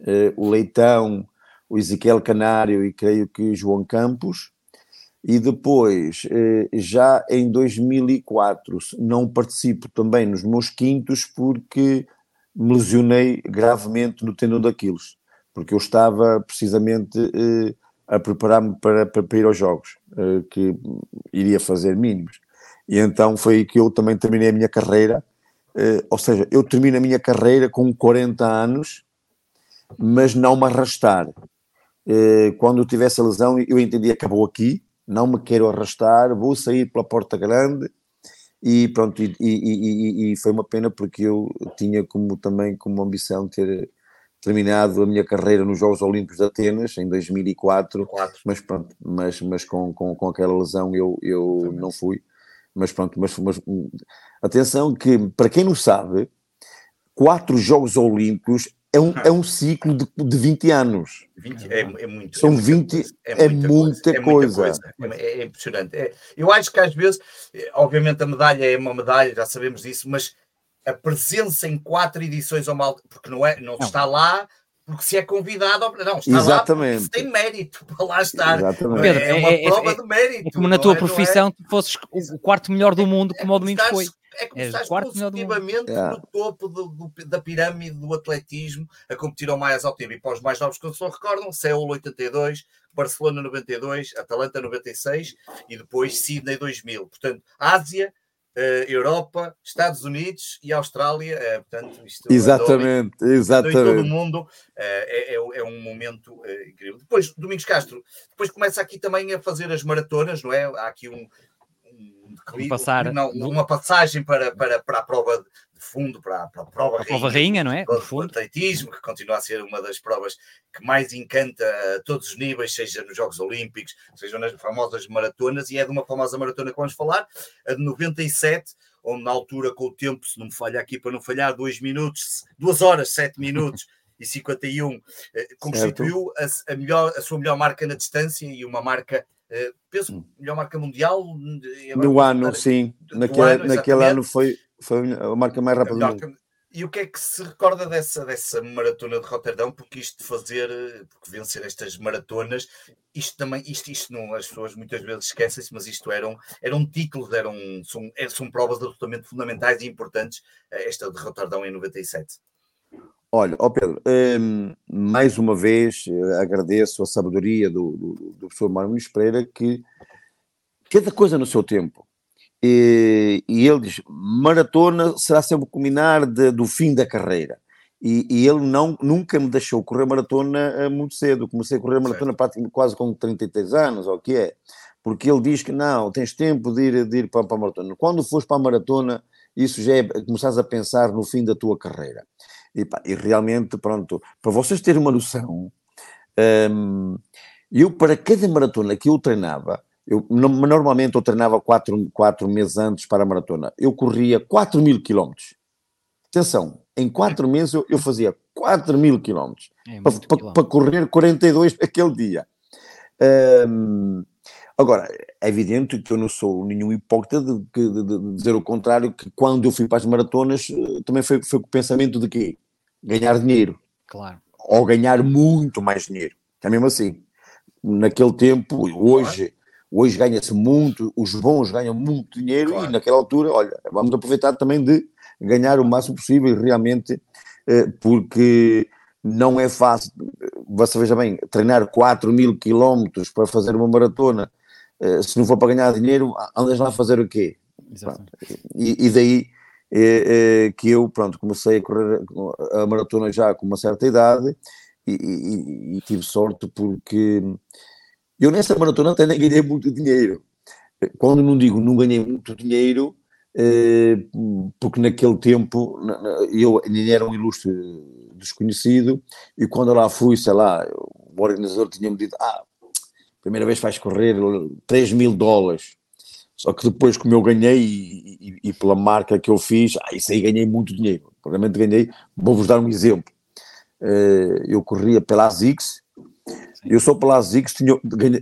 uh, o Leitão, o Ezequiel Canário e creio que João Campos, e depois, uh, já em 2004, não participo também nos meus quintos porque me lesionei gravemente no tendão daqueles, porque eu estava precisamente a preparar-me para, para, para, ir aos jogos, que iria fazer mínimos. E então foi aí que eu também terminei a minha carreira. Uh, ou seja, eu termino a minha carreira com 40 anos, mas não me arrastar. Uh, quando eu tivesse a lesão, eu entendi, acabou aqui, não me quero arrastar, vou sair pela porta grande e pronto, e, e, e, e, foi uma pena porque eu tinha como também como ambição ter terminado a minha carreira nos Jogos Olímpicos de Atenas em 2004, Quatro. mas pronto, mas, mas com, com, com aquela lesão eu, eu não fui mas pronto, mas, mas atenção que, para quem não sabe, quatro Jogos Olímpicos é um, é um ciclo de, de 20 anos. 20, é, é muito. São é 20, é muita, muita é coisa. coisa. É, muita coisa. É, impressionante. É, eu acho que às vezes, obviamente a medalha é uma medalha, já sabemos disso, mas a presença em quatro edições ao mal, porque não, é, não, não. está lá porque se é convidado, não, está Exatamente. lá tem mérito para lá estar. Exatamente. Pedro, é, uma é, prova é, de mérito. É como na tua é? profissão, tu fosses o quarto melhor do mundo, como o Domingos foi. É como estás consecutivamente no topo do, do, da pirâmide do atletismo a competir ao mais alto nível. E para os mais novos que não se recordam, Seul 82, Barcelona 92, Atalanta 96 e depois Sydney 2000. Portanto, Ásia, Europa, Estados Unidos e Austrália, uh, portanto, isto exatamente, andou, exatamente. Em todo o mundo uh, é, é, é, um momento incrível. Depois, Domingos Castro, depois começa aqui também a fazer as maratonas, não é? Há aqui um, um declínio, Passar, não, uma passagem para, para, para a prova de fundo, para, para a prova, a prova rainha, não é? Do fundo. atletismo, que continua a ser uma das provas que mais encanta a todos os níveis, seja nos Jogos Olímpicos, seja nas famosas maratonas, e é de uma famosa maratona que vamos falar, a de 97, onde na altura, com o tempo, se não me falha aqui para não falhar, 2 minutos, 2 horas, 7 minutos e 51, eh, constituiu a, a, melhor, a sua melhor marca na distância e uma marca Uh, penso hum. melhor marca mundial no ano, sim, naquele, ano, naquele ano foi, foi a marca mais rápida do mundo. E o que é que se recorda dessa, dessa maratona de Roterdão? Porque isto de fazer, porque vencer estas maratonas, isto também, isto, isto não, as pessoas muitas vezes esquecem-se, mas isto eram, eram títulos, eram, são, é, são provas absolutamente fundamentais e importantes, eh, esta de Roterdão em 97. Olha, ó Pedro, hum, mais uma vez eh, agradeço a sabedoria do, do, do professor Mário Luís Pereira que cada coisa no seu tempo. E, e, ele diz: maratona será sempre o culminar de, do fim da carreira. E, e, ele não, nunca me deixou correr maratona eh, muito cedo. Comecei a correr maratona quase com 33 anos, ou o que é? Porque ele diz que não, tens tempo de ir, de ir para, para a maratona. Quando fores para a maratona, isso já é começares a pensar no fim da tua carreira. E, pá, e realmente, pronto, para vocês terem uma noção, hum, eu para cada maratona que eu treinava, eu, normalmente eu treinava quatro, quatro meses antes para a maratona. Eu corria 4 mil quilómetros. Atenção, em quatro meses eu, eu fazia 4 mil quilómetros é para, para, para, correr 42 [laughs] aquele dia. Um, agora, é evidente que eu não sou nenhum hipócrita de, de, de, dizer o contrário, que quando eu fui para as maratonas eh, também foi, foi com o pensamento de quê? Ganhar dinheiro. Claro. Ou ganhar muito mais dinheiro. É mesmo assim naquele tempo, hoje, hoje ganha-se muito, os bons ganham muito dinheiro Claro. e naquela altura, olha, vamos aproveitar também de ganhar o máximo possível realmente, eh, porque não é fácil, você veja bem, treinar 4 mil quilómetros para fazer uma maratona, eh, se não for para ganhar dinheiro, andas lá a fazer o quê? E, e daí é, é, que eu, pronto, comecei a correr a maratona já com uma certa idade e, e- e tive sorte porque eu nessa maratona nem ganhei muito dinheiro. Quando não digo não ganhei muito dinheiro, eh, porque naquele tempo eu nem era um ilustre desconhecido e quando lá fui, sei lá, o organizador tinha-me dito, ah, primeira vez vais correr 3 mil dólares. Só que depois, como eu ganhei e, e- e pela marca que eu fiz, ah, isso aí ganhei muito dinheiro. Realmente ganhei. Vou-vos dar um exemplo. Eh, eu corria pela ASICS, eu só pela ASICS tinha,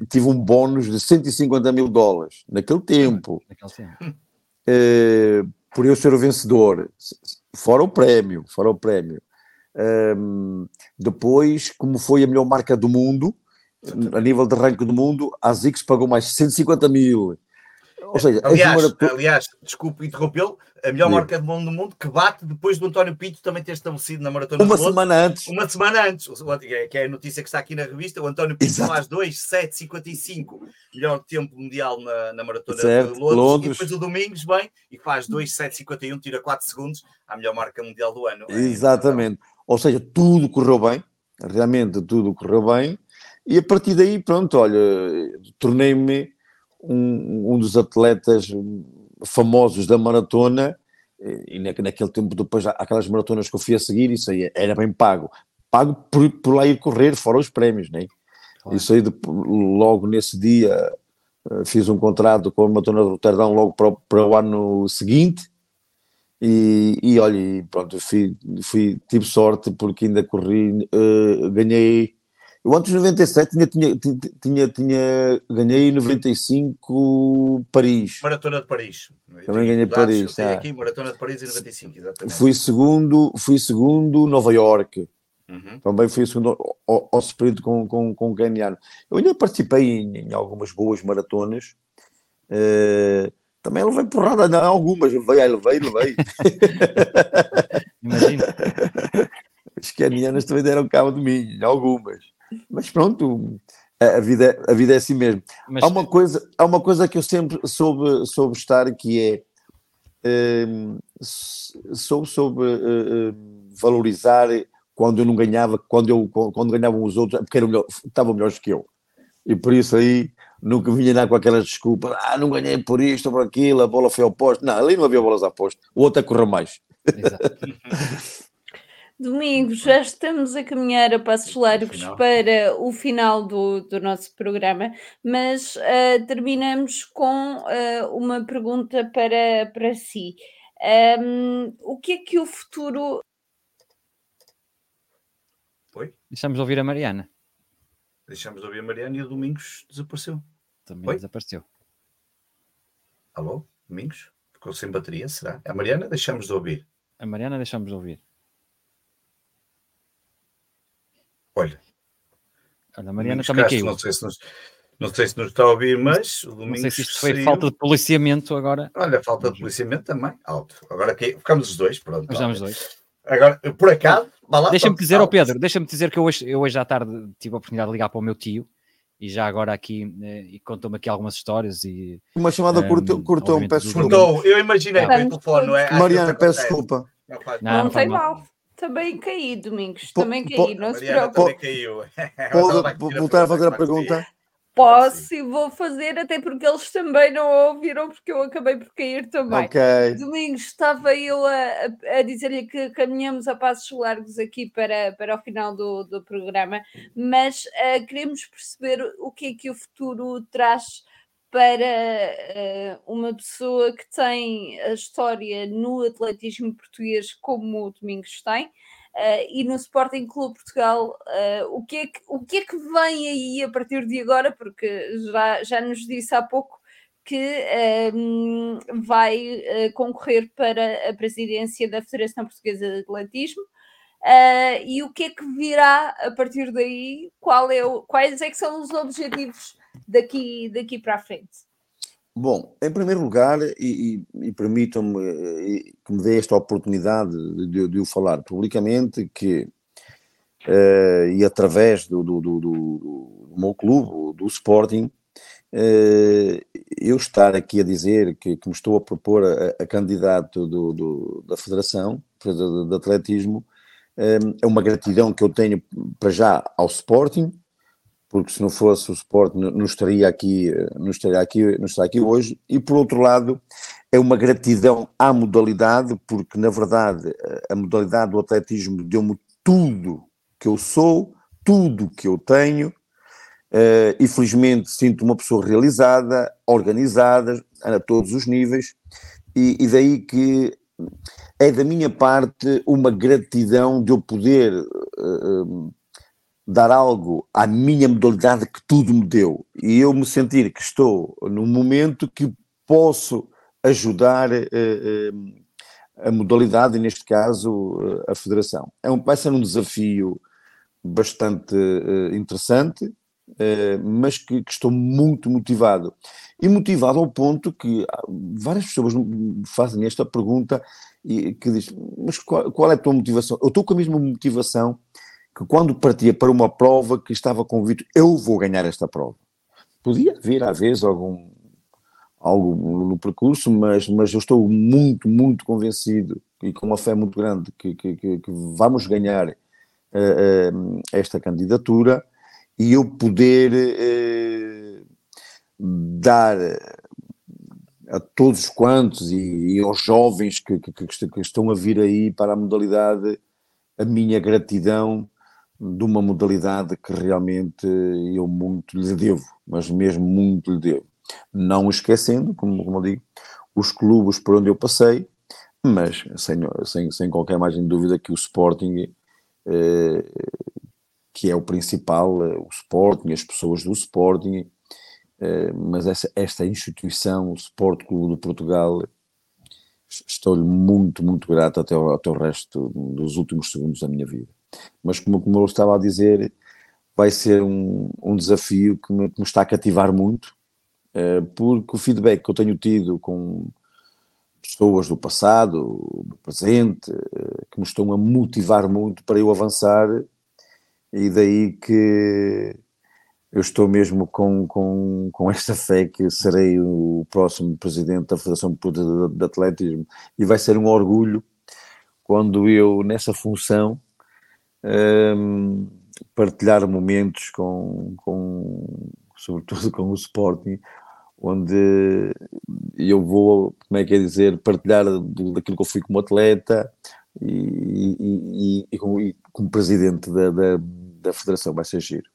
tive um bónus de 150 mil dólares naquele tempo, Naquele tempo. eh, por eu ser o vencedor, fora o prémio, fora o prémio. Ehm, depois, como foi a melhor marca do mundo, a nível de ranking do mundo, a ASICS pagou mais 150 mil. Ou seja, Aliás, maratona- aliás, desculpe interrompê-lo, a melhor marca de mundo do mundo que bate depois do António Pinto também ter estabelecido na Maratona uma de Lourdes, semana antes. uma semana antes, o- que é a notícia que está aqui na revista, o António Pinto Exato. faz 2,755, melhor tempo mundial na, na Maratona Certo, de Londres, Londres. e depois o Domingos vem e faz 2,751, tira 4 segundos, à melhor marca mundial do ano. Exatamente. Ou seja, tudo correu bem, realmente tudo correu bem, e a partir daí, pronto, olha, tornei-me um, um dos atletas famosos da maratona, e na- naquele tempo, depois, aquelas maratonas que eu fui a seguir, isso aí era bem pago. Pago por, por lá ir correr, fora os prémios, né? Claro. Isso aí, logo nesse dia, eh, fiz um contrato com a Maratona de Roterdão logo para, o- para o ano seguinte, e, e olha, e pronto, fui, fui, tive sorte porque ainda corri, eh, ganhei. Eu antes de 97 tinha, tinha, tinha, tinha, tinha ganhei 95 Paris. Maratona de Paris. Também ganhei Dados, Paris, eu tenho tá. aqui, Maratona de Paris em 95, exatamente. Fui segundo, fui segundo Nova York. Uhum. Também fui segundo ao, ao, sprint com, com, com o Keniano. Eu ainda participei em, em algumas boas maratonas. eh, também levei porrada em algumas, levei, levei, levei. [laughs] Imagina. As kenianas também deram cabo de mim, algumas. Mas pronto, a a vida, a vida é assim mesmo. Mas, Há uma coisa, há uma coisa que eu sempre soube, soube estar que é hum, soube, soube eh, eh, valorizar quando eu não ganhava, quando, eu, quando ganhavam os outros, porque eram melhor, estavam melhores que eu. E por isso aí nunca vinha nada com aquelas desculpas, ah, não ganhei por isto ou por aquilo, a bola foi ao posto. Não, ali não havia bolas a posto. O outro é correr mais. exato. [laughs] Domingos, já estamos a caminhar a passos largos Final. para o final do, do nosso programa, mas ah, terminamos com ah, uma pergunta para, para si. Ahm, o que é que o futuro. Foi? Deixamos de ouvir a Mariana. Deixamos de ouvir a Mariana e o Domingos desapareceu. Também Oi? desapareceu. Alô? Domingos? Ficou sem bateria, será? A Mariana deixamos de ouvir. A Mariana deixamos de ouvir. Olha, Olha, a Mariana também Castro, caiu. Não sei, se nos, não sei se nos está a ouvir, mas o Domingos Não sei se isto foi saiu. falta de policiamento agora. Olha, falta de policiamento também, alto. Agora que ficamos os dois, pronto. Mas olha. os dois. Agora, por acaso, vá lá. Deixa-me dizer ao alto. Pedro, deixa-me dizer que eu hoje, eu hoje à tarde tive a oportunidade de ligar para o meu tio e já agora aqui eh, e contou-me aqui algumas histórias e Uma chamada cortou, cortou obviamente peço desculpa. Cortou, eu imaginei, foi o telefone, não é? Vezes Mariana, peço desculpa. Não Não, Não, não. Também caí, Domingos. Po- Também po- caí, não se preocupe. também caiu. [laughs] Pode voltar a fazer a pergunta? Posso e vou fazer, até porque eles também não ouviram, porque eu acabei por cair também. Ok. Domingos, estava eu a, a- a dizer-lhe que caminhamos a passos largos aqui para, para o final do, do programa, mas ah, queremos perceber o que é que o futuro traz para ah, uma pessoa que tem a história no atletismo português como o Domingos tem. ah, e no Sporting Clube Portugal, ah, o, que é que, o que é que vem aí a partir de agora? Porque já, já nos disse há pouco que hum, vai eh, concorrer para a presidência da Federação Portuguesa de Atletismo. Uh, e o que é que virá a partir daí? Qual é o, quais é que são os objetivos daqui, daqui para a frente? Bom, em primeiro lugar, e, e, e permitam-me que me dê esta oportunidade de, de o falar publicamente, que uh, e através do, do, do, do, meu clube, do Sporting, uh, eu estar aqui a dizer que, que me estou a propor a, a candidato do, da Federação de, de Atletismo uh, é uma gratidão que eu tenho para já ao Sporting, porque se não fosse o Sporting não estaria aqui, não estaria aqui, não está aqui hoje, e por outro lado é uma gratidão à modalidade, porque na verdade a modalidade do atletismo deu-me tudo que eu sou, tudo que eu tenho, uh, e felizmente sinto uma pessoa realizada, organizada, a todos os níveis, e, e daí que é da minha parte uma gratidão de eu poder uh, dar algo à minha modalidade que tudo me deu, e eu me sentir que estou num momento que posso ajudar uh, a modalidade, e neste caso a federação. É um, vai ser um desafio bastante interessante, mas que, que, estou muito motivado. E motivado ao ponto que várias pessoas fazem esta pergunta e que diz, mas qual, qual é a tua motivação? Eu estou com a mesma motivação que quando partia para uma prova que estava convicto, eu vou ganhar esta prova. Podia haver, às vezes, algum algo no percurso, mas, mas eu estou muito, muito convencido e com uma fé muito grande que, que, que, que vamos ganhar uh, esta candidatura e eu poder uh, dar a todos quantos e, e aos jovens que, que, que, estão a vir aí para a modalidade a minha gratidão de uma modalidade que realmente eu muito lhe devo, mas mesmo muito lhe devo. Não esquecendo, como, como eu digo, os clubes por onde eu passei, mas sem, sem, sem qualquer margem de dúvida que o Sporting eh, que é o principal, eh, o Sporting, as pessoas do Sporting, eh, mas essa, esta instituição, o Sport Clube de Portugal, estou-lhe muito, muito grato até o, até o resto dos últimos segundos da minha vida. Mas como, como eu estava a dizer, vai ser um, um desafio que me, que me, está a cativar muito, porque o feedback que eu tenho tido com pessoas do passado, do presente, que me estão a motivar muito para eu avançar, e daí que eu estou mesmo com, com, com esta fé que serei o próximo presidente da Federação Portuguesa de Atletismo, e vai ser um orgulho quando eu, nessa função, um, partilhar momentos com, com, sobretudo [laughs] com o Sporting, onde eu vou, como é que é dizer, partilhar daquilo que eu fui como atleta e, e, e, como, e como, presidente da, da, da, federação, vai ser giro.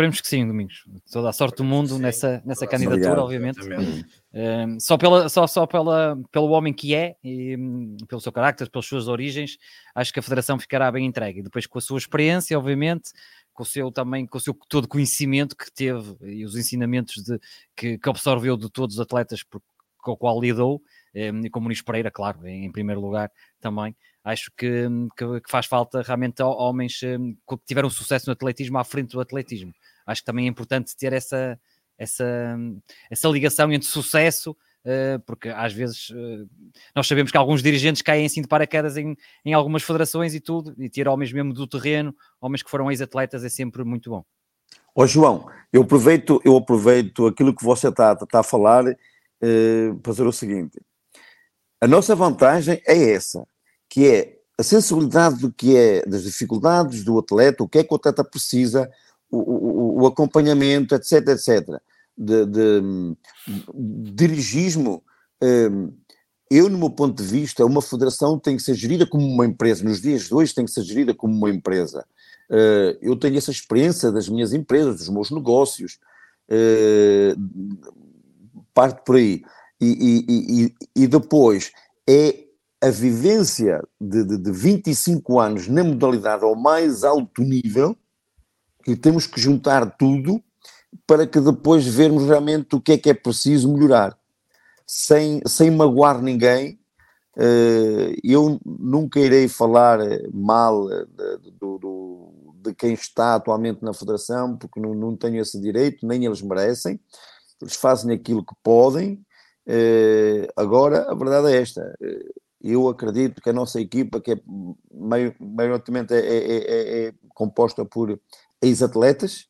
Esperemos que sim, Domingos. Toda a sorte do mundo sim. nessa, nessa candidatura, Obrigado, obviamente. Um, só pela, só, só pela, pelo homem que é, e, um, pelo seu carácter, pelas suas origens, acho que a Federação ficará bem entregue. E depois, com a sua experiência, obviamente, com o seu também, com o seu todo conhecimento que teve e os ensinamentos de, que, que absorveu de todos os atletas por, com o qual lidou, eh, e com o Muniz Pereira, claro, em, primeiro lugar também. Acho que, que, que faz falta realmente homens eh, que tiveram sucesso no atletismo à frente do atletismo. Acho que também é importante ter essa, essa, essa ligação entre sucesso eh, porque às vezes eh, nós sabemos que alguns dirigentes caem assim de paraquedas em, em algumas federações e tudo, e ter homens mesmo do terreno, homens que foram ex-atletas, é sempre muito bom. Ó João, eu aproveito, eu aproveito aquilo que você está, está a falar eh, para fazer o seguinte. A nossa vantagem é essa, que é a sensibilidade do que é das dificuldades do atleta, o que é que o atleta precisa, o, o, o acompanhamento, etc, etc de, de, de dirigismo, hum, eu, no meu ponto de vista, uma federação tem que ser gerida como uma empresa. Nos dias de hoje tem que ser gerida como uma empresa. Uh, eu tenho essa experiência das minhas empresas, dos meus negócios, uh, parte por aí. E, e, e, e, depois é a vivência de, de, de 25 anos na modalidade ao mais alto nível, que temos que juntar tudo para que depois vermos realmente o que é que é preciso melhorar, sem, sem magoar ninguém, Uh, eu nunca irei falar mal de, do, de quem está atualmente na Federação, porque não, não tenho esse direito, nem eles merecem. Eles fazem aquilo que podem. Agora, a verdade é esta: eu acredito que a nossa equipa, que é maioritariamente é, é, é, é composta por ex-atletas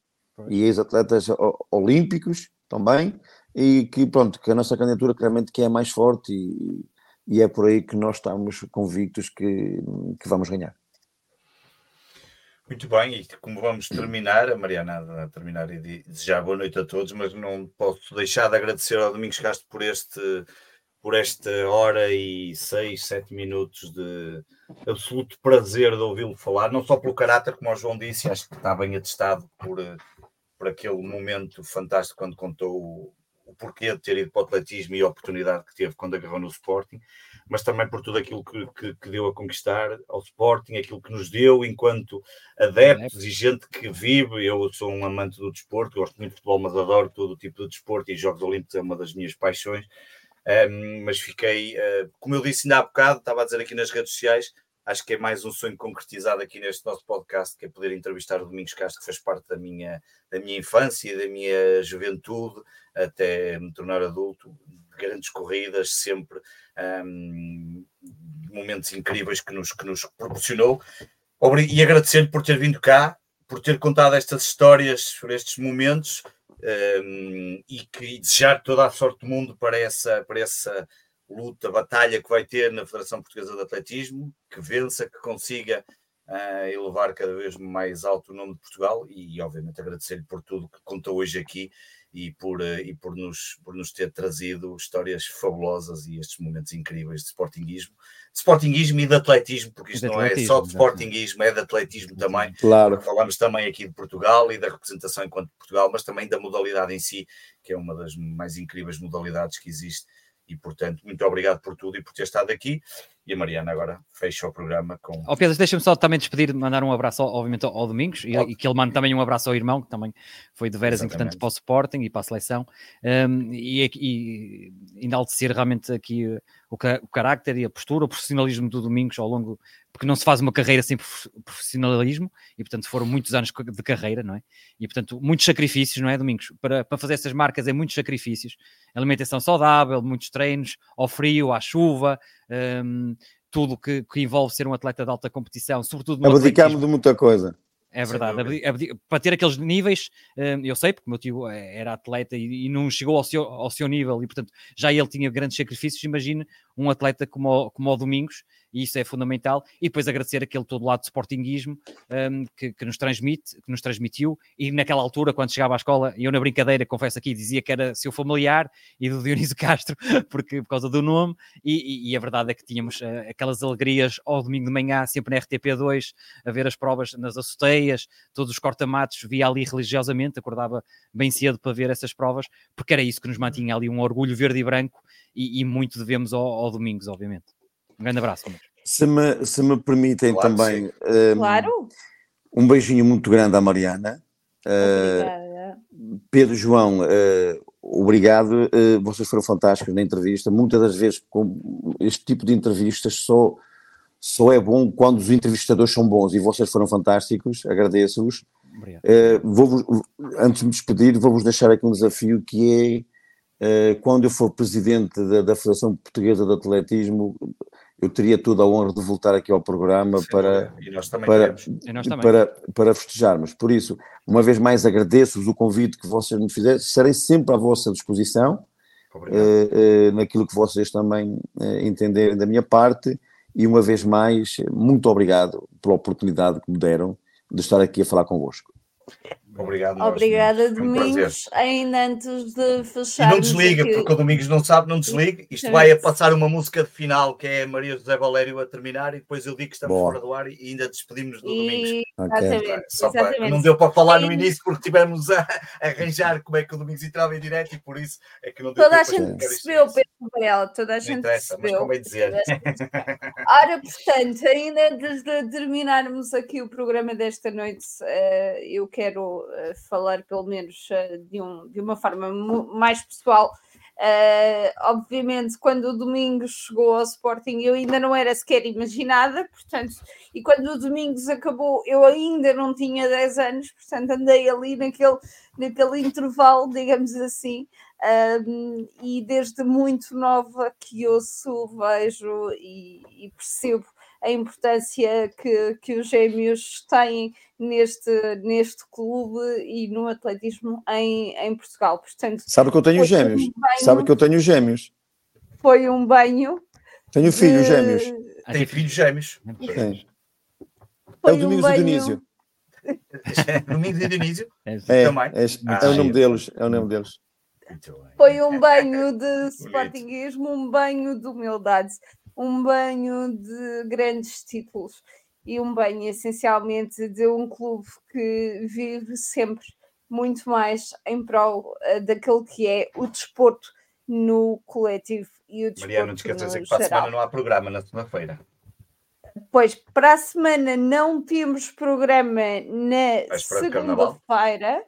e ex-atletas olímpicos também, e que pronto, que a nossa candidatura claramente que é mais forte e, e é por aí que nós estamos convictos que, que vamos ganhar. Muito bem, e como vamos terminar, a Mariana a terminar e desejar boa noite a todos, mas não posso deixar de agradecer ao Domingos Castro por este por esta hora e seis, sete minutos de absoluto prazer de ouvi-lo falar, não só pelo caráter, como o João disse, acho que está bem atestado por, por aquele momento fantástico quando contou o, o porquê de ter ido para o atletismo e a oportunidade que teve quando agarrou no Sporting, mas também por tudo aquilo que, que, que deu a conquistar ao Sporting, aquilo que nos deu enquanto adeptos e gente que vive. Eu sou um amante do desporto, gosto muito de futebol, mas adoro todo o tipo de desporto e Jogos Olímpicos é uma das minhas paixões um, mas fiquei, uh, como eu disse ainda há bocado, estava a dizer aqui nas redes sociais, acho que é mais um sonho concretizado aqui neste nosso podcast, que é poder entrevistar o Domingos Castro, que fez parte da minha, da minha infância da minha juventude, até me tornar adulto, grandes corridas, sempre um, momentos incríveis que nos, que nos proporcionou. E agradecer-lhe por ter vindo cá, por ter contado estas histórias, por estes momentos, um, e, que, desejar toda a sorte do mundo para essa, para essa luta, batalha que vai ter na Federação Portuguesa de Atletismo, que vença, que consiga uh, elevar cada vez mais alto o nome de Portugal e, obviamente, agradecer-lhe por tudo que contou hoje aqui e por, uh, e por, nos, por nos ter trazido histórias fabulosas e estes momentos incríveis de sportinguismo de sportinguismo e de atletismo, porque isto não é só de sportinguismo, é de atletismo também. Claro. Falamos também aqui de Portugal e da representação enquanto Portugal, mas também da modalidade em si, que é uma das mais incríveis modalidades que existe. E, portanto, muito obrigado por tudo e por ter estado aqui. E a Mariana agora fecha o programa com. Ó oh, Pedro, deixa-me só também despedir, mandar um abraço, obviamente, ao, Domingos e, e, que ele mande também um abraço ao irmão, que também foi de veras Exatamente. importante para o Sporting e para a seleção. Um, e, e enaltecer realmente aqui o, o carácter e a postura, o profissionalismo do Domingos ao longo, porque não se faz uma carreira sem profissionalismo e, portanto, foram muitos anos de carreira, não é? E, portanto, muitos sacrifícios, não é, Domingos? Para, para fazer essas marcas é muitos sacrifícios, alimentação saudável, muitos treinos, ao frio, à chuva. Um, tudo que, que, envolve ser um atleta de alta competição, sobretudo no Abdicamos de muita coisa. É verdade, para ter aqueles níveis, hum, eu sei, porque o meu tio eh, era atleta e, não chegou ao seu, ao seu nível, e portanto já ele tinha grandes sacrifícios. Imagine um atleta como o, como o Domingos, e isso é fundamental. E depois agradecer aquele todo lado de sportinguismo um, que, que, nos transmite, que nos transmitiu. E naquela altura, quando chegava à escola, eu na brincadeira, confesso aqui, dizia que era seu familiar e do Dionísio [laughs] Castro, porque, por causa do nome. E, e, e a verdade é que tínhamos uh, aquelas alegrias ao domingo de manhã, sempre na RTP2, a ver as provas nas açoteias, todos os cortamatos, via ali religiosamente, acordava bem cedo para ver essas provas, porque era isso que nos mantinha ali um orgulho verde e branco. E, e muito devemos ao, ao Domingos, obviamente. Um grande abraço. Se me, se me permitem claro, também. Um, claro. Um beijinho muito grande à Mariana. Uh, Pedro João, uh, obrigado. Uh, vocês foram fantásticos na entrevista. Muitas das vezes, com este tipo de entrevistas, só, só é bom quando os entrevistadores são bons e vocês foram fantásticos. Agradeço-vos. Uh, antes de me despedir, vou-vos deixar aqui um desafio que é quando eu for presidente da, da Federação Portuguesa de Atletismo, eu teria toda a honra de voltar aqui ao programa para, para, para, para festejarmos. Por isso, uma vez mais agradeço-vos o convite que vocês me fizeram, estarei sempre à vossa disposição, eh, eh, naquilo que vocês também eh, entenderem da minha parte, e uma vez mais, muito obrigado pela oportunidade que me deram de estar aqui a falar convosco. Obrigado. Obrigada, Domingos. Um Ainda antes de fechar. E não desliga, aqui... porque o Domingos não sabe, não desligue. Isto vai a passar uma música de final que é a Maria José Valério a terminar e depois eu digo que estamos Boa. fora do ar e ainda despedimos do e... Domingos. Exatamente, exatamente. Para... não deu para falar no início porque tivemos a [laughs] arranjar como é que o Domingos entrava em direto e por isso é que não deu Toda a gente percebeu, Pedro Varela, toda a gente percebeu. Mas dizer. Ora, portanto, ainda antes de terminarmos aqui o programa desta noite, eh, eu quero falar pelo menos uh, de, um, de uma forma mais pessoal. Uh, obviamente, quando o Domingos chegou ao Sporting, eu ainda não era sequer imaginada, portanto, e quando o Domingos acabou, eu ainda não tinha 10 anos, portanto, andei ali naquele, naquele intervalo, digamos assim, e desde muito nova que ouço, vejo e, e percebo a importância que, que os gêmeos têm neste, neste clube e no atletismo em, em Portugal. Portanto, Sabe que eu tenho gêmeos? Um banho, Sabe que eu tenho gêmeos? Foi um banho. Tenho filhos de... gêmeos. Tem filhos gêmeos. Tem. É o Domingos um banho... e Dionísio. Domingos e Dionísio? É, é, Também. é, ah, é o nome deles. É o nome deles. Foi um banho de [laughs] sportinguismo, um banho de humildade um banho de grandes títulos e um banho essencialmente de um clube que vive sempre muito mais em prol uh, daquele que é o desporto no coletivo e o desporto Mariana, não esqueças que para a semana não há programa na segunda-feira. Pois, para a semana não temos programa na segunda-feira,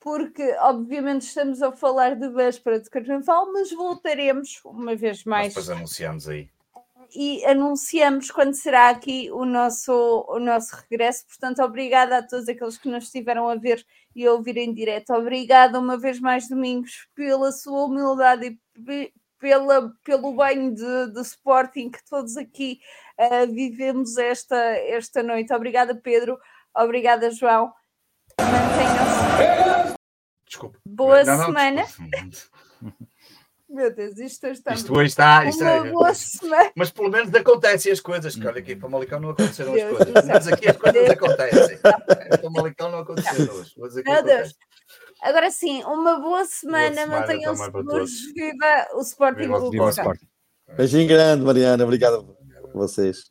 porque obviamente estamos a falar de véspera de carnaval, mas voltaremos uma vez mais. Mas depois anunciamos aí e anunciamos quando será aqui o nosso, o nosso regresso. Portanto, obrigada a todos aqueles que nos estiveram a ver e a ouvir em direto. Obrigada uma vez mais, Domingos, pela sua humildade e pela, pelo banho de, de Sporting que todos aqui uh, vivemos esta, esta noite. Obrigada, Pedro. Obrigada, João. Mantenham-se. Desculpa. Boa não, não, semana. Meu Deus, isto está. Isto hoje está. Isto é... Mas pelo menos acontecem as coisas. Que olha aqui, para Malicão não aconteceram Deus as coisas. Mas aqui as coisas acontecem. Para Malicão não aconteceram hoje. Mas aqui Meu Deus. Agora sim, uma boa semana. semana Mantenham-se seguros. Viva o Sporting Clube. O. Beijinho grande, Mariana. Obrigado a vocês.